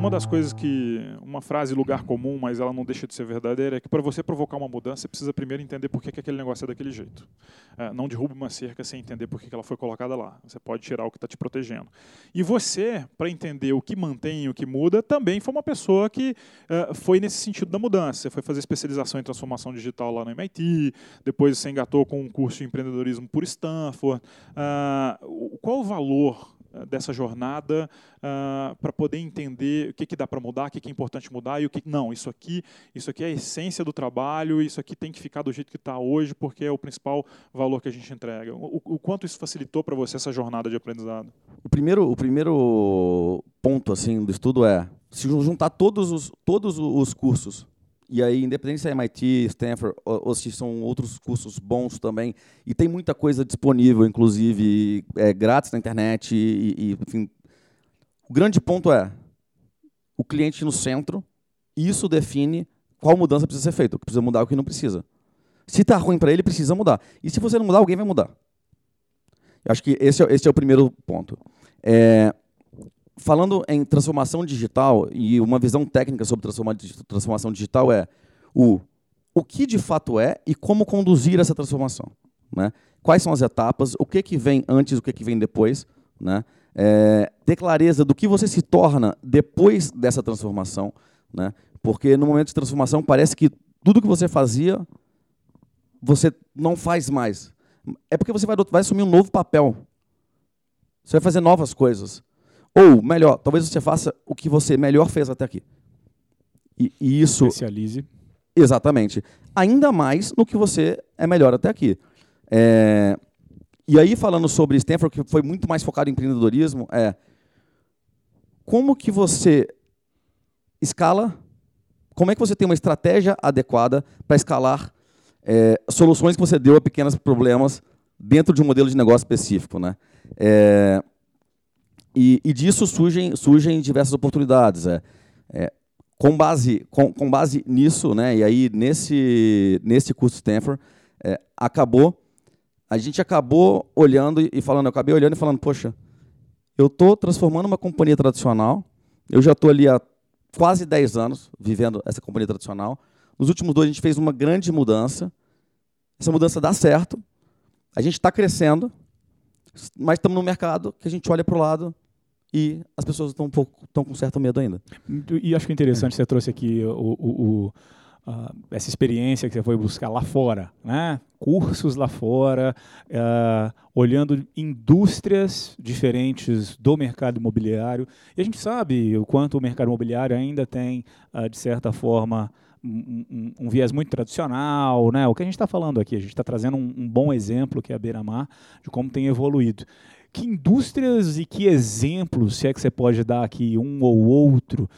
Uma das coisas que. Uma frase lugar comum, mas ela não deixa de ser verdadeira, é que para você provocar uma mudança, você precisa primeiro entender por que, que aquele negócio é daquele jeito. É, não derrube uma cerca sem entender por que, que ela foi colocada lá. Você pode tirar o que está te protegendo. E você, para entender o que mantém e o que muda, também foi uma pessoa que uh, foi nesse sentido da mudança. Você foi fazer especialização em transformação digital lá no MIT, depois você engatou com um curso de empreendedorismo por Stanford. Uh, qual o valor dessa jornada uh, para poder entender o que, que dá para mudar, o que, que é importante mudar e o que não, isso aqui, isso aqui é a essência do trabalho, isso aqui tem que ficar do jeito que está hoje porque é o principal valor que a gente entrega. O, o quanto isso facilitou para você essa jornada de aprendizado? O primeiro, o primeiro ponto assim do estudo é se juntar todos os, todos os cursos e aí, independente se é MIT, Stanford, ou, ou, se são outros cursos bons também, e tem muita coisa disponível, inclusive é, grátis na internet. E, e, enfim. O grande ponto é o cliente no centro, isso define qual mudança precisa ser feita, o que precisa mudar e o que não precisa. Se está ruim para ele, precisa mudar. E se você não mudar, alguém vai mudar. Eu acho que esse é, esse é o primeiro ponto. É, falando em transformação digital e uma visão técnica sobre transformação digital é o, o que de fato é e como conduzir essa transformação. Né? Quais são as etapas, o que, que vem antes, o que, que vem depois. Né? É, ter clareza do que você se torna depois dessa transformação. Né? Porque no momento de transformação parece que tudo que você fazia, você não faz mais. É porque você vai, vai assumir um novo papel. Você vai fazer novas coisas. Ou, melhor, talvez você faça o que você melhor fez até aqui. E, e isso. Especialize. Exatamente. Ainda mais no que você é melhor até aqui. É... E aí, falando sobre Stanford, que foi muito mais focado em empreendedorismo, é como que você escala, como é que você tem uma estratégia adequada para escalar é, soluções que você deu a pequenos problemas dentro de um modelo de negócio específico. Né? É, e, e disso surgem, surgem diversas oportunidades. É, é, com, base, com, com base nisso, né, e aí nesse, nesse curso Stanford, é, acabou, a gente acabou olhando e falando, eu acabei olhando e falando, poxa, eu estou transformando uma companhia tradicional Eu já estou ali há quase 10 anos vivendo essa companhia tradicional. Nos últimos dois, a gente fez uma grande mudança. Essa mudança dá certo. A gente está crescendo, mas estamos no mercado que a gente olha para o lado e as pessoas estão um pouco estão com certo medo ainda. E acho que é interessante você trouxe aqui o, o, o essa experiência que você foi buscar lá fora, né? Cursos lá fora, uh, olhando indústrias diferentes do mercado imobiliário. E a gente sabe o quanto o mercado imobiliário ainda tem, uh, de certa forma, um, um, um, viés muito tradicional, né? O que a gente está falando aqui, a gente está trazendo um, um, bom exemplo que é a Beira-Mar de como tem evoluído. Que indústrias e que exemplos, se é que você pode dar aqui um ou outro?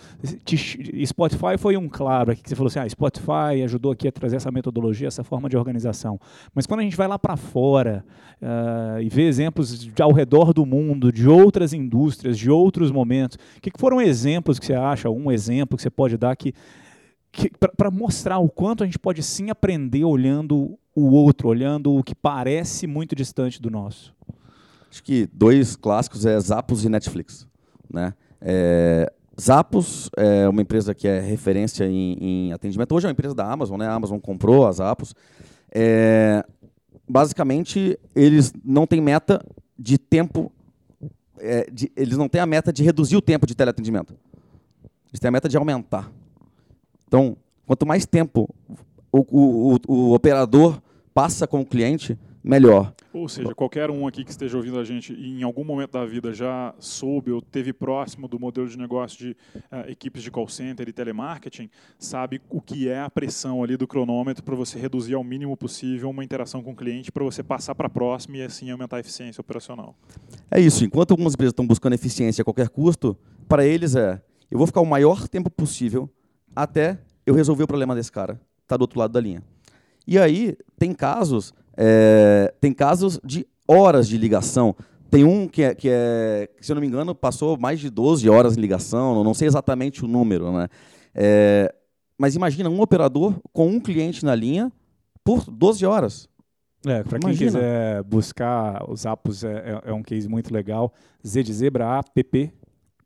Spotify foi um claro aqui que você falou assim, ah, Spotify ajudou aqui a trazer essa metodologia, essa forma de organização. Mas quando a gente vai lá para fora uh, e vê exemplos de, ao redor do mundo, de outras indústrias, de outros momentos, o que, que foram exemplos que você acha, um exemplo que você pode dar que para mostrar o quanto a gente pode sim aprender olhando o outro, olhando o que parece muito distante do nosso. Acho que dois clássicos é Zappos e Netflix, né? É, Zappos é uma empresa que é referência em, em, atendimento. Hoje é uma empresa da Amazon, né? A Amazon comprou a Zappos. É, basicamente, eles não têm meta de tempo. É, de, eles não têm a meta de reduzir o tempo de teleatendimento. Eles têm a meta de aumentar. Então, quanto mais tempo o, o, o, o operador passa com o cliente, melhor. Ou seja, qualquer um aqui que esteja ouvindo a gente e em algum momento da vida já soube ou teve próximo do modelo de negócio de uh, equipes de call center e telemarketing, sabe o que é a pressão ali do cronômetro para você reduzir ao mínimo possível uma interação com o cliente para você passar para a próxima e assim aumentar a eficiência operacional. É isso. Enquanto algumas empresas estão buscando eficiência a qualquer custo, para eles é, eu vou ficar o maior tempo possível até eu resolver o problema desse cara. Está do outro lado da linha. E aí, tem casos, é, tem casos de horas de ligação. Tem um que é, que é, se eu não me engano, passou mais de 12 horas de ligação, não sei exatamente o número, né? É, mas imagina um operador com um cliente na linha por 12 horas. É, para quem quiser buscar os apps, é, é, é, um case muito legal. Z de zebra, A, PP,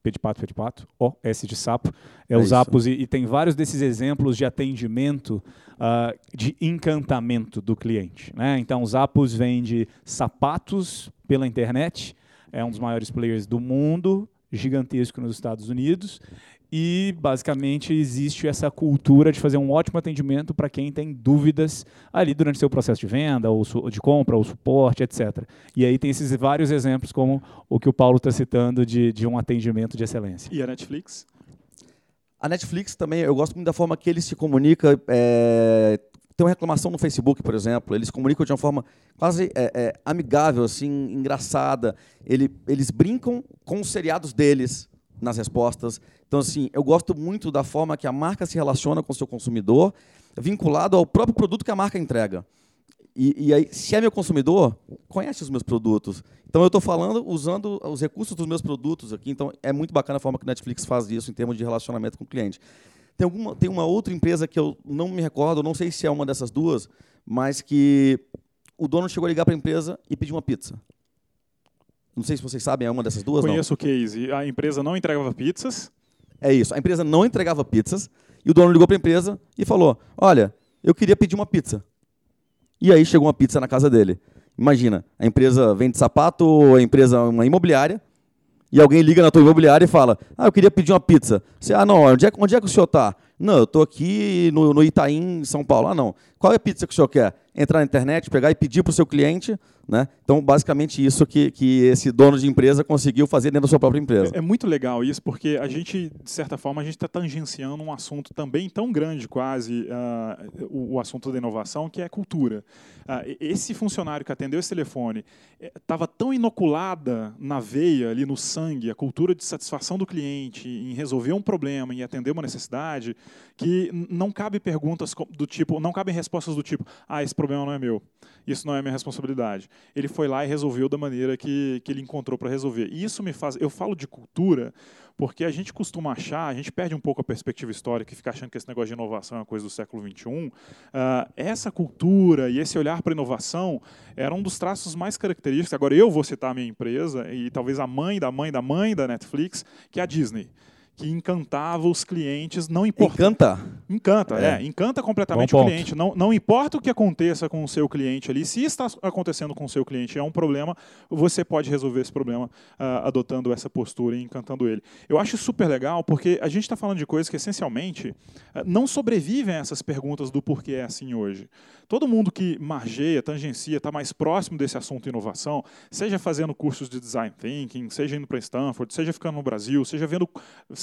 P de pato, P de pato, O, S de sapo, é, é os apos, e, e, tem vários desses exemplos de atendimento uh, de encantamento do cliente. Né? Então, os apos vende sapatos pela internet, é um dos maiores players do mundo, gigantesco nos Estados Unidos, e basicamente existe essa cultura de fazer um ótimo atendimento para quem tem dúvidas ali durante seu processo de venda, ou de compra, ou suporte, etc. E aí tem esses vários exemplos, como o que o Paulo está citando de, de um atendimento de excelência. E a Netflix? A Netflix também, eu gosto muito da forma que eles se comunicam. É, tem uma reclamação no Facebook, por exemplo, eles comunicam de uma forma quase é, é, amigável, assim, engraçada. Ele, eles brincam com os seriados deles nas respostas. Então, assim, eu gosto muito da forma que a marca se relaciona com o seu consumidor, vinculado ao próprio produto que a marca entrega. E, e aí, se é meu consumidor, conhece os meus produtos. Então, eu estou falando usando os recursos dos meus produtos aqui. Então, é muito bacana a forma que a Netflix faz isso em termos de relacionamento com o cliente. Tem, alguma, tem uma outra empresa que eu não me recordo, não sei se é uma dessas duas, mas que o dono chegou a ligar para a empresa e pediu uma pizza. Não sei se vocês sabem, é uma dessas duas. Conheço não? o case. A empresa não entregava pizzas. É isso. A empresa não entregava pizzas e o dono ligou para a empresa e falou: Olha, eu queria pedir uma pizza. E aí chegou uma pizza na casa dele. Imagina, a empresa vende sapato, a empresa uma imobiliária, e alguém liga na tua imobiliária e fala: Ah, eu queria pedir uma pizza. Você, ah, não, onde é, onde é que o senhor está? Não, eu estou aqui no, no Itaim, São Paulo. Ah, não. Qual é a pizza que o senhor quer? Entrar na internet, pegar e pedir para o seu cliente. Né? Então, basicamente, isso que, que esse dono de empresa conseguiu fazer dentro da sua própria empresa. É, é muito legal isso, porque a gente, de certa forma, a gente está tangenciando um assunto também tão grande, quase, uh, o, o, assunto da inovação, que é cultura. Uh, esse funcionário que atendeu esse telefone estava eh, tão inoculada na veia, ali no sangue, a cultura de satisfação do cliente, em resolver um problema, em atender uma necessidade, que não cabe perguntas do tipo, não cabem respostas do tipo, ah, esse problema não é meu, isso não é minha responsabilidade. Ele foi lá e resolveu da maneira que, que ele encontrou para resolver. E isso me faz, eu falo de cultura porque a gente costuma achar, a gente perde um pouco a perspectiva histórica e fica achando que esse negócio de inovação é uma coisa do século XXI. Uh, ah, essa cultura e esse olhar para inovação era um dos traços mais característicos. Agora eu vou citar a minha empresa e talvez a mãe da mãe da mãe da Netflix, que é a Disney que encantava os clientes, não importa. Encanta. Encanta, é. É. Encanta completamente Bom o ponto. cliente. Não, não importa o que aconteça com o seu cliente ali, se está acontecendo com o seu cliente é um problema, você pode resolver esse problema ah, adotando essa postura e encantando ele. Eu acho super legal porque a gente está falando de coisas que essencialmente ah, não sobrevivem a essas perguntas do porquê é assim hoje. Todo mundo que margeia, tangencia, está mais próximo desse assunto inovação, seja fazendo cursos de design thinking, seja indo para Stanford, seja ficando no Brasil, seja vendo,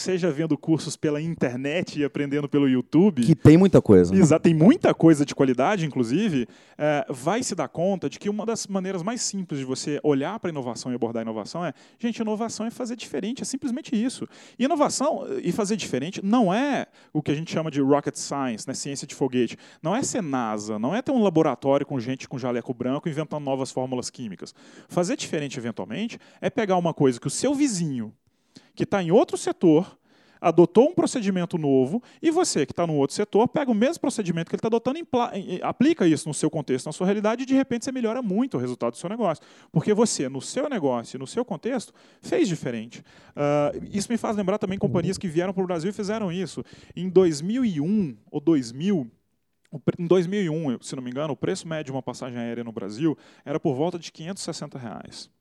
seja vendo cursos pela internet e aprendendo pelo YouTube. Que tem muita coisa. Exato, tem muita coisa de qualidade, inclusive, é, vai se dar conta de que uma das maneiras mais simples de você olhar para a inovação e abordar a inovação é, gente, inovação é fazer diferente, é simplesmente isso. E inovação e fazer diferente não é o que a gente chama de rocket science, né, ciência de foguete. Não é ser NASA, não é ter um laboratório com gente com jaleco branco inventando novas fórmulas químicas. Fazer diferente, eventualmente, é pegar uma coisa que o seu vizinho, que está em outro setor, adotou um procedimento novo e você, que está no outro setor, pega o mesmo procedimento que ele está adotando, e- aplica isso no seu contexto, na sua realidade, e de repente você melhora muito o resultado do seu negócio. Porque você, no seu negócio e no seu contexto, fez diferente. Ah, isso me faz lembrar também companhias que vieram para o Brasil e fizeram isso. Em 2001 ou 2000, o pre- em 2001, eu- se não me engano, o preço médio de uma passagem aérea no Brasil era por volta de 560 reais.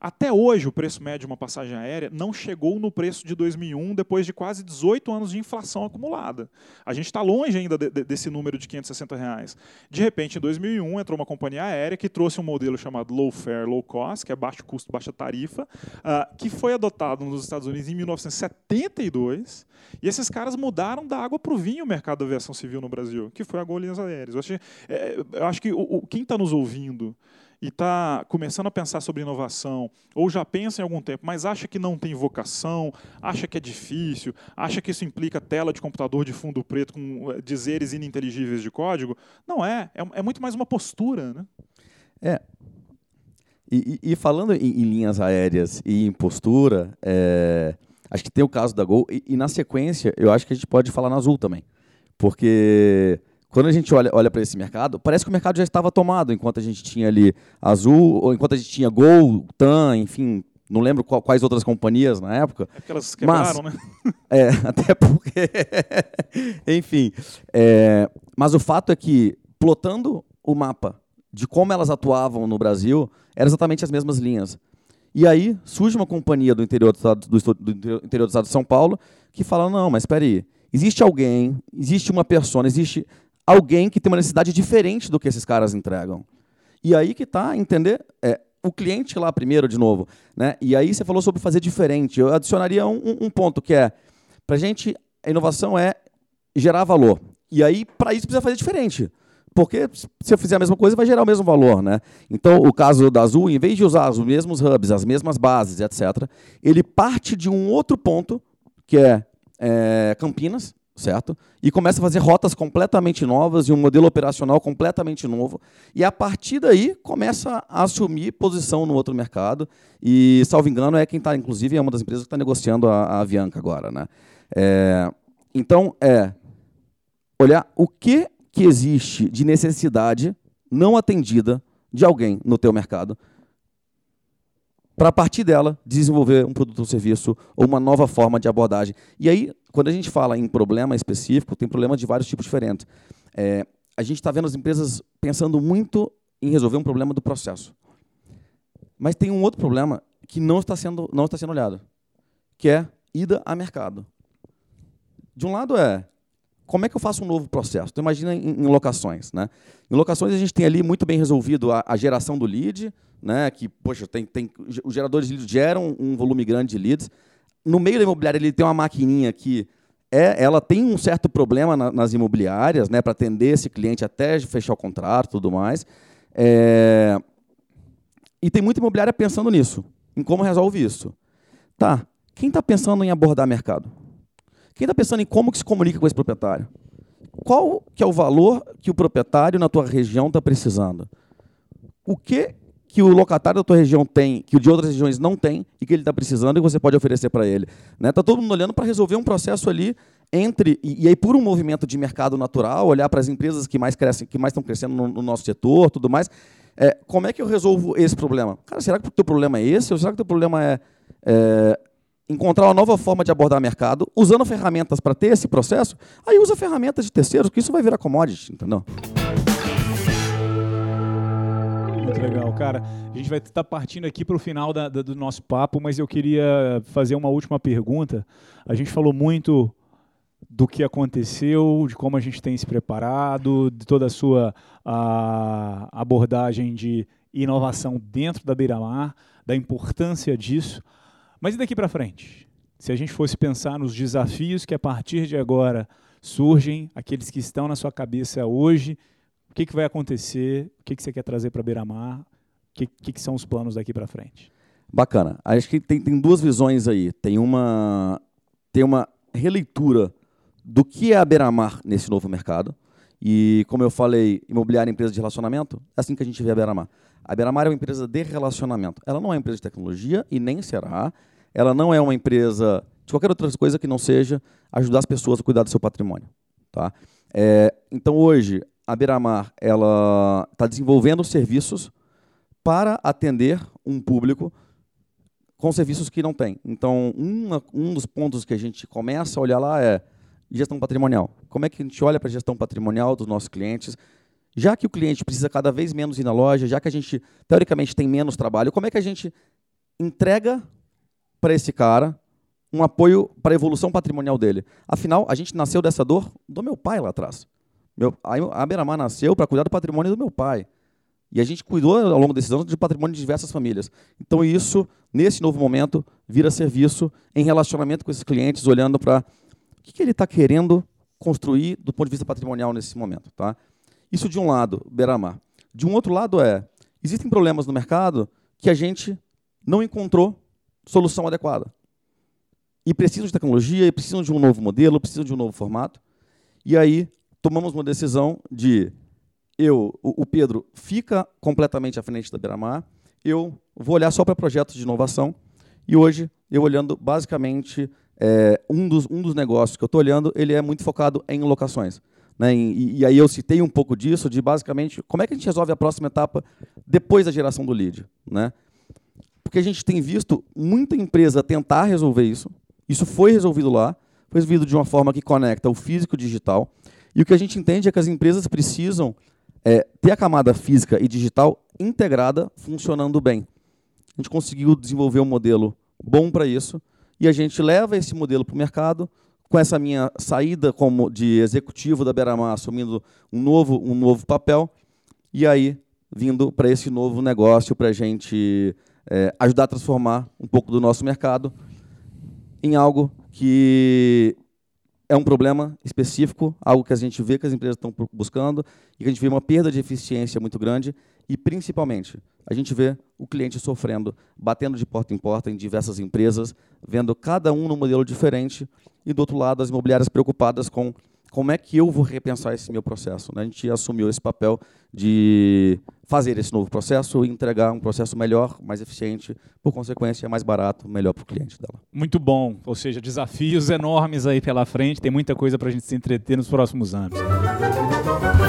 Até hoje, o preço médio de uma passagem aérea não chegou no preço de 2001, depois de quase 18 anos de inflação acumulada. A gente está longe ainda de- de- desse número de 560 reais. De repente, em 2001, entrou uma companhia aérea que trouxe um modelo chamado low fare, low cost, que é baixo custo, baixa tarifa, ah, que foi adotado nos Estados Unidos em 1972. E esses caras mudaram da água para o vinho o mercado da aviação civil no Brasil, que foi a Gol Linhas Aéreas. Eu, achei- é, eu acho que o, o- quem está nos ouvindo e está começando a pensar sobre inovação, ou já pensa em algum tempo, mas acha que não tem vocação, acha que é difícil, acha que isso implica tela de computador de fundo preto com eh, dizeres ininteligíveis de código, não é. É, é muito mais uma postura. Né? É. E, e- e falando em, em linhas aéreas e em postura, é, acho que tem o caso da Gol. E, e na sequência, eu acho que a gente pode falar na Azul também. Porque quando a gente olha, olha para esse mercado, parece que o mercado já estava tomado enquanto a gente tinha ali Azul, ou enquanto a gente tinha Gol, TAM, enfim, não lembro qual- quais outras companhias na época. É porque elas Mas- quebraram, né? É, até porque. Enfim. é, mas o fato é que, plotando o mapa de como elas atuavam no Brasil, eram exatamente as mesmas linhas. E aí surge uma companhia do interior do, estado, do, do interior interior do estado de São Paulo que fala: não, mas espera aí. Existe alguém, existe uma persona, existe alguém que tem uma necessidade diferente do que esses caras entregam. E aí que tá, entender? É, o cliente lá primeiro, de novo. Né? E aí você falou sobre fazer diferente. Eu adicionaria um, um- ponto que é, para gente, a inovação é gerar valor. E aí, para isso, precisa fazer diferente. Porque se eu fizer a mesma coisa, vai gerar o mesmo valor. Né? Então, o caso da Azul, em vez de usar os mesmos hubs, as mesmas bases, etc., ele parte de um outro ponto, que é, é, Campinas, certo? E começa a fazer rotas completamente novas e um modelo operacional completamente novo. E a partir daí começa a assumir posição no outro mercado. E, salvo engano, é quem está, inclusive, é uma das empresas que está negociando a, a Avianca agora. Né? É, então, é olhar o que, que existe de necessidade não atendida de alguém no teu mercado para a partir dela desenvolver um produto ou serviço ou uma nova forma de abordagem. E aí, quando a gente fala em problema específico, tem problema de vários tipos diferentes. É, a gente está vendo as empresas pensando muito em resolver um problema do processo. Mas tem um outro problema que não está sendo, não está sendo olhado, que é ida a mercado. De um lado é como é que eu faço um novo processo? Então, imagina em, em locações. Né? Em locações, a gente tem ali muito bem resolvido a, a geração do lead, né? que, poxa, tem, tem, os geradores de leads geram um volume grande de leads. No meio da imobiliária, ele tem uma maquininha que é, ela tem um certo problema na, nas imobiliárias, né, para atender esse cliente até fechar o contrato e tudo mais. É, e tem muita imobiliária pensando nisso, em como resolve isso. Tá, quem está pensando em abordar mercado? Quem está pensando em como que se comunica com esse proprietário? Qual que é o valor que o proprietário na tua região está precisando? O que que o locatário da tua região tem, que o de outras regiões não tem, e que ele está precisando e você pode oferecer para ele? Né? todo mundo olhando para resolver um processo ali entre e, e, aí por um movimento de mercado natural, olhar para as empresas que mais crescem, que mais estão crescendo no, no, nosso setor, tudo mais. É, como é que eu resolvo esse problema? Cara, será que o teu problema é esse ou será que o teu problema é, é encontrar uma nova forma de abordar mercado, usando ferramentas para ter esse processo, aí usa ferramentas de terceiros, que isso vai virar commodity, entendeu? Muito legal, cara. A gente vai estar tá partindo aqui para o final da, da, do nosso papo, mas eu queria fazer uma última pergunta. A gente falou muito do que aconteceu, de como a gente tem se preparado, de toda a sua a, abordagem de inovação dentro da Beira-Mar, da importância disso. Mas e daqui para frente? Se a gente fosse pensar nos desafios que a partir de agora surgem, aqueles que estão na sua cabeça hoje, o que, que vai acontecer? O que, que você quer trazer para Beira-Mar? O que, que, que são os planos daqui para frente? Bacana. Acho que tem, tem duas visões aí. Tem uma, tem uma releitura do que é a Beira-Mar nesse novo mercado. E, como eu falei, imobiliária é empresa de relacionamento, é assim que a gente vê a Beira-Mar. A Beira-Mar é uma empresa de relacionamento. Ela não é uma empresa de tecnologia e nem será. Ela não é uma empresa de qualquer outra coisa que não seja ajudar as pessoas a cuidar do seu patrimônio. Tá? É, então, hoje, a Beira-Mar está desenvolvendo serviços para atender um público com serviços que não tem. Então, um, um dos pontos que a gente começa a olhar lá é gestão patrimonial. Como é que a gente olha para a gestão patrimonial dos nossos clientes? Já que o cliente precisa cada vez menos ir na loja, já que a gente, teoricamente, tem menos trabalho, como é que a gente entrega para esse cara um apoio para a evolução patrimonial dele? Afinal, a gente nasceu dessa dor do meu pai lá atrás. Meu, a Beira-Mar nasceu para cuidar do patrimônio do meu pai. E a gente cuidou ao longo desses anos de patrimônio de diversas famílias. Então, isso, nesse novo momento, vira serviço em relacionamento com esses clientes, olhando para o que, ele está querendo construir do ponto de vista patrimonial nesse momento. Tá? Isso de um lado, Beira-Mar. De um outro lado é, existem problemas no mercado que a gente não encontrou solução adequada. E precisam de tecnologia, precisam de um novo modelo, precisam de um novo formato. E aí tomamos uma decisão de eu, o Pedro fica completamente à frente da Beira-Mar, eu vou olhar só para projetos de inovação e hoje eu olhando basicamente é, um, dos, um dos negócios que eu estou olhando, ele é muito focado em locações. Né? E, e, aí eu citei um pouco disso, de basicamente como é que a gente resolve a próxima etapa depois da geração do lead. Né? Porque a gente tem visto muita empresa tentar resolver isso, isso foi resolvido lá, foi resolvido de uma forma que conecta o físico digital, e o que a gente entende é que as empresas precisam é, ter a camada física e digital integrada, funcionando bem. A gente conseguiu desenvolver um modelo bom para isso, e a gente leva esse modelo para o mercado, com essa minha saída como de executivo da Beramar, assumindo um novo, um novo papel, e aí vindo para esse novo negócio para a gente é, ajudar a transformar um pouco do nosso mercado em algo que é um problema específico, algo que a gente vê que as empresas estão buscando e que a gente vê uma perda de eficiência muito grande e, principalmente, a gente vê o cliente sofrendo, batendo de porta em porta em diversas empresas, vendo cada um num modelo diferente e, do outro lado, as imobiliárias preocupadas com como é que eu vou repensar esse meu processo. Né? A gente assumiu esse papel de fazer esse novo processo e entregar um processo melhor, mais eficiente, por consequência, mais barato, melhor para o cliente dela. Muito bom, ou seja, desafios enormes aí pela frente, tem muita coisa para a gente se entreter nos próximos anos.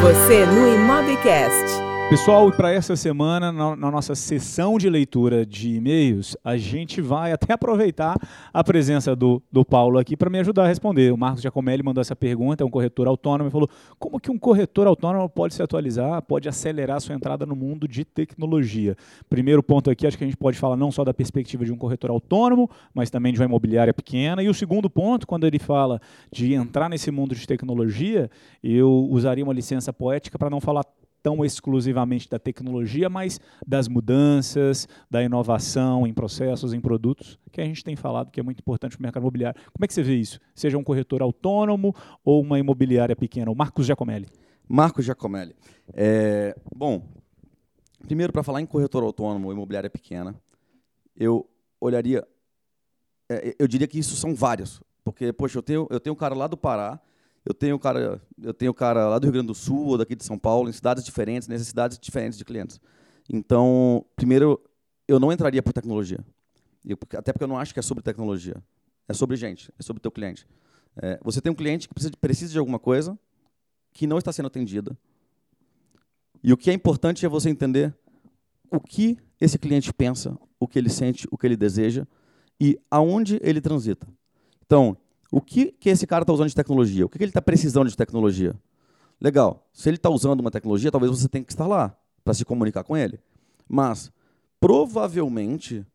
Você no Imobcast. Pessoal, para essa semana, na, nossa sessão de leitura de e-mails, a gente vai até aproveitar a presença do, do Paulo aqui para me ajudar a responder. O Marcos Giacomelli mandou essa pergunta, é um corretor autônomo, e falou: como que um corretor autônomo pode se atualizar, pode acelerar sua entrada no mundo de tecnologia? Primeiro ponto aqui, acho que a gente pode falar não só da perspectiva de um corretor autônomo, mas também de uma imobiliária pequena. E o segundo ponto, quando ele fala de entrar nesse mundo de tecnologia, eu usaria uma licença poética para não falar tão exclusivamente da tecnologia, mas das mudanças, da inovação em processos, em produtos, que a gente tem falado que é muito importante para o mercado imobiliário. Como é que você vê isso? Seja um corretor autônomo ou uma imobiliária pequena? O Marcos Giacomelli. Marcos Giacomelli. É, bom, primeiro para falar em corretor autônomo ou imobiliária pequena, eu olharia, é, eu diria que isso são vários, porque poxa, eu tenho eu tenho um cara lá do Pará eu tenho cara, eu tenho cara lá do Rio Grande do Sul ou daqui de São Paulo, em cidades diferentes, necessidades diferentes de clientes. Então, primeiro, eu não entraria por tecnologia. Eu, até porque eu não acho que é sobre tecnologia. É sobre gente, é sobre teu cliente. É, você tem um cliente que precisa de, precisa de alguma coisa que não está sendo atendida. E o que é importante é você entender o que esse cliente pensa, o que ele sente, o que ele deseja, e aonde ele transita. Então, o que, que esse cara está usando de tecnologia? O que, que ele está precisando de tecnologia? Legal. Se ele está usando uma tecnologia, talvez você tenha que estar lá para se comunicar com ele. Mas, provavelmente,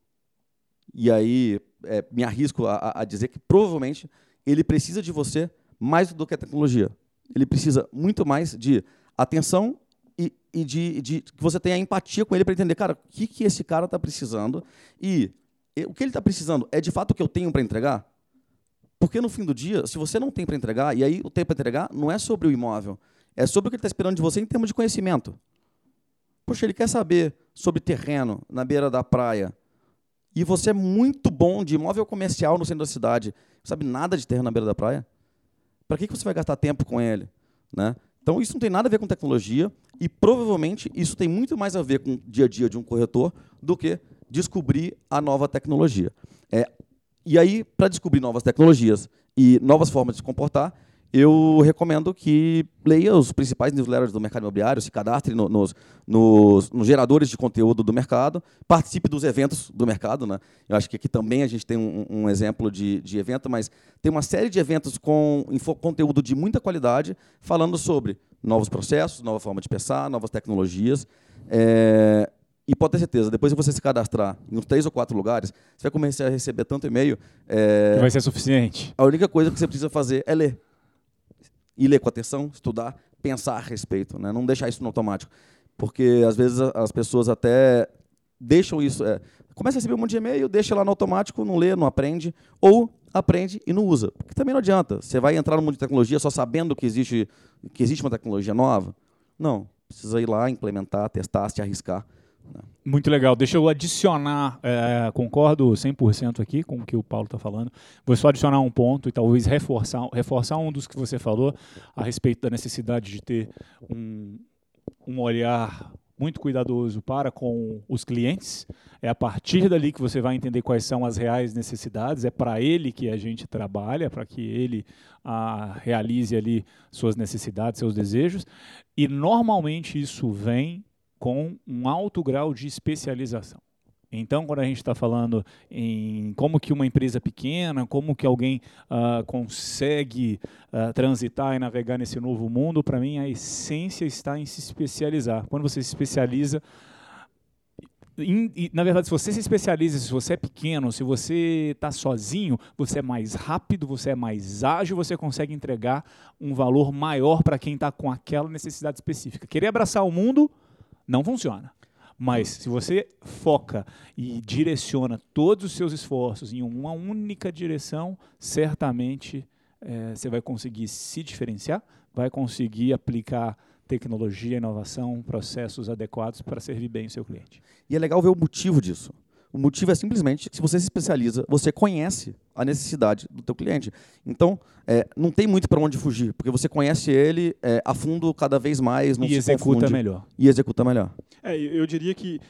e aí é, me arrisco a, a dizer que provavelmente ele precisa de você mais do que a tecnologia. Ele precisa muito mais de atenção e, e de, de, que você tenha empatia com ele para entender, cara, o que, que esse cara está precisando e, e, o que ele está precisando é de fato o que eu tenho para entregar? Porque no fim do dia, se você não tem para entregar, e aí o tempo para entregar não é sobre o imóvel, é sobre o que ele está esperando de você em termos de conhecimento. Poxa, ele quer saber sobre terreno na beira da praia. E você é muito bom de imóvel comercial no centro da cidade. Sabe nada de terreno na beira da praia? Para que, que você vai gastar tempo com ele? Né? Então, isso não tem nada a ver com tecnologia e provavelmente isso tem muito mais a ver com o dia a dia de um corretor do que descobrir a nova tecnologia. É, e aí, para descobrir novas tecnologias e novas formas de se comportar, eu recomendo que leia os principais newsletters do mercado imobiliário, se cadastre no, nos, nos, nos, geradores de conteúdo do mercado, participe dos eventos do mercado. Né? Eu acho que aqui também a gente tem um, um exemplo de, de, evento, mas tem uma série de eventos com conteúdo de muita qualidade, falando sobre novos processos, nova forma de pensar, novas tecnologias. É, e pode ter certeza, depois de você se cadastrar em uns três ou quatro lugares, você vai começar a receber tanto e-mail. É, vai ser suficiente. A única coisa que você precisa fazer é ler e ler com atenção, estudar, pensar a respeito, né? não deixar isso no automático. Porque às vezes as pessoas até deixam isso. É, começa a receber um monte de e-mail, deixa lá no automático, não lê, não aprende, ou aprende e não usa. Porque também não adianta. Você vai entrar no mundo de tecnologia só sabendo que existe, que existe uma tecnologia nova? Não. Precisa ir lá, implementar, testar, se arriscar. Muito legal. Deixa eu adicionar, é, concordo 100% aqui com o que o Paulo está falando. Vou só adicionar um ponto e talvez reforçar, reforçar um dos que você falou a respeito da necessidade de ter um, um olhar muito cuidadoso para com os clientes. É a partir dali que você vai entender quais são as reais necessidades. É para ele que a gente trabalha, para que ele ah, realize ali suas necessidades, seus desejos. E normalmente isso vem com um alto grau de especialização. Então, quando a gente está falando em como que uma empresa pequena, como que alguém uh, consegue uh, transitar e navegar nesse novo mundo, para mim a essência está em se especializar. Quando você se especializa, na verdade, se você se especializa, se você é pequeno, se você está sozinho, você é mais rápido, você é mais ágil, você consegue entregar um valor maior para quem está com aquela necessidade específica. Querer abraçar o mundo não funciona. Mas se você foca e direciona todos os seus esforços em uma única direção, certamente é, você vai conseguir se diferenciar, vai conseguir aplicar tecnologia, inovação, processos adequados para servir bem o seu cliente. E é legal ver o motivo disso. O motivo é simplesmente que se você se especializa, você conhece a necessidade do teu cliente. Então, é, não tem muito para onde fugir, porque você conhece ele é, a fundo cada vez mais, não e se executa confunde, melhor. E executa melhor. É, eu diria que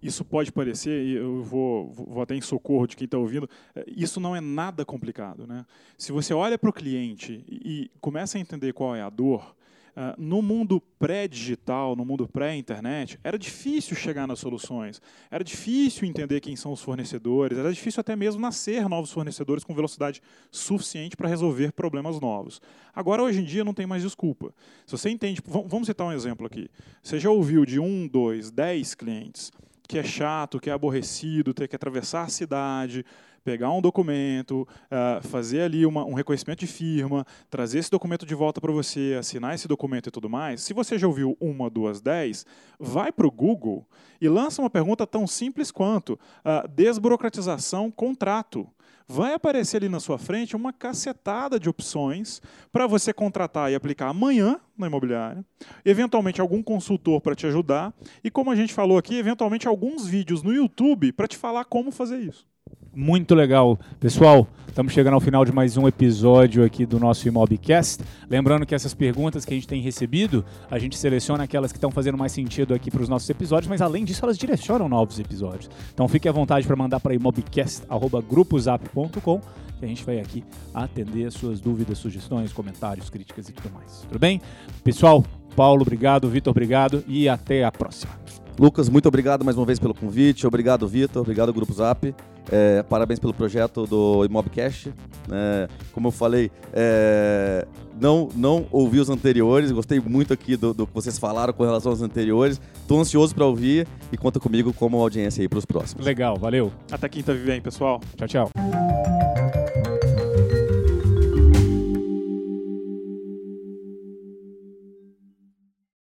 isso pode parecer, e eu vou, vou até em socorro de quem está ouvindo, é, isso não é nada complicado. Né? Se você olha para o cliente e começa a entender qual é a dor, Uh, no mundo pré-digital, no mundo pré-internet, era difícil chegar nas soluções, era difícil entender quem são os fornecedores, era difícil até mesmo nascer novos fornecedores com velocidade suficiente para resolver problemas novos. Agora, hoje em dia, não tem mais desculpa. Se você entende, vamos citar um exemplo aqui. Você já ouviu de um, dois, dez clientes que é chato, que é aborrecido, ter que atravessar a cidade, pegar um documento, uh, fazer ali uma, um reconhecimento de firma, trazer esse documento de volta para você, assinar esse documento e tudo mais. Se você já ouviu uma, duas, dez, vai para o Google e lança uma pergunta tão simples quanto uh, desburocratização contrato vai aparecer ali na sua frente uma cacetada de opções para você contratar e aplicar amanhã na imobiliária, eventualmente algum consultor para te ajudar e, como a gente falou aqui, eventualmente alguns vídeos no YouTube para te falar como fazer isso. Muito legal. Pessoal, estamos chegando ao final de mais um episódio aqui do nosso Imobcast. Lembrando que essas perguntas que a gente tem recebido, a gente seleciona aquelas que estão fazendo mais sentido aqui para os nossos episódios, mas além disso, elas direcionam novos episódios. Então fique à vontade para mandar para imobcast.grupozap.com que a gente vai aqui atender as suas dúvidas, sugestões, comentários, críticas e tudo mais. Tudo bem? Pessoal, Paulo, obrigado. Vitor, obrigado. E até a próxima. Lucas, muito obrigado mais uma vez pelo convite. Obrigado, Vitor. Obrigado, Grupo Zap. É, parabéns pelo projeto do Imobcast. É, como eu falei, é, não, não ouvi os anteriores, gostei muito aqui do, do que vocês falaram com relação aos anteriores. Estou ansioso para ouvir e conta comigo como audiência aí para os próximos. Legal, valeu. Até quinta vem, pessoal. Tchau, tchau.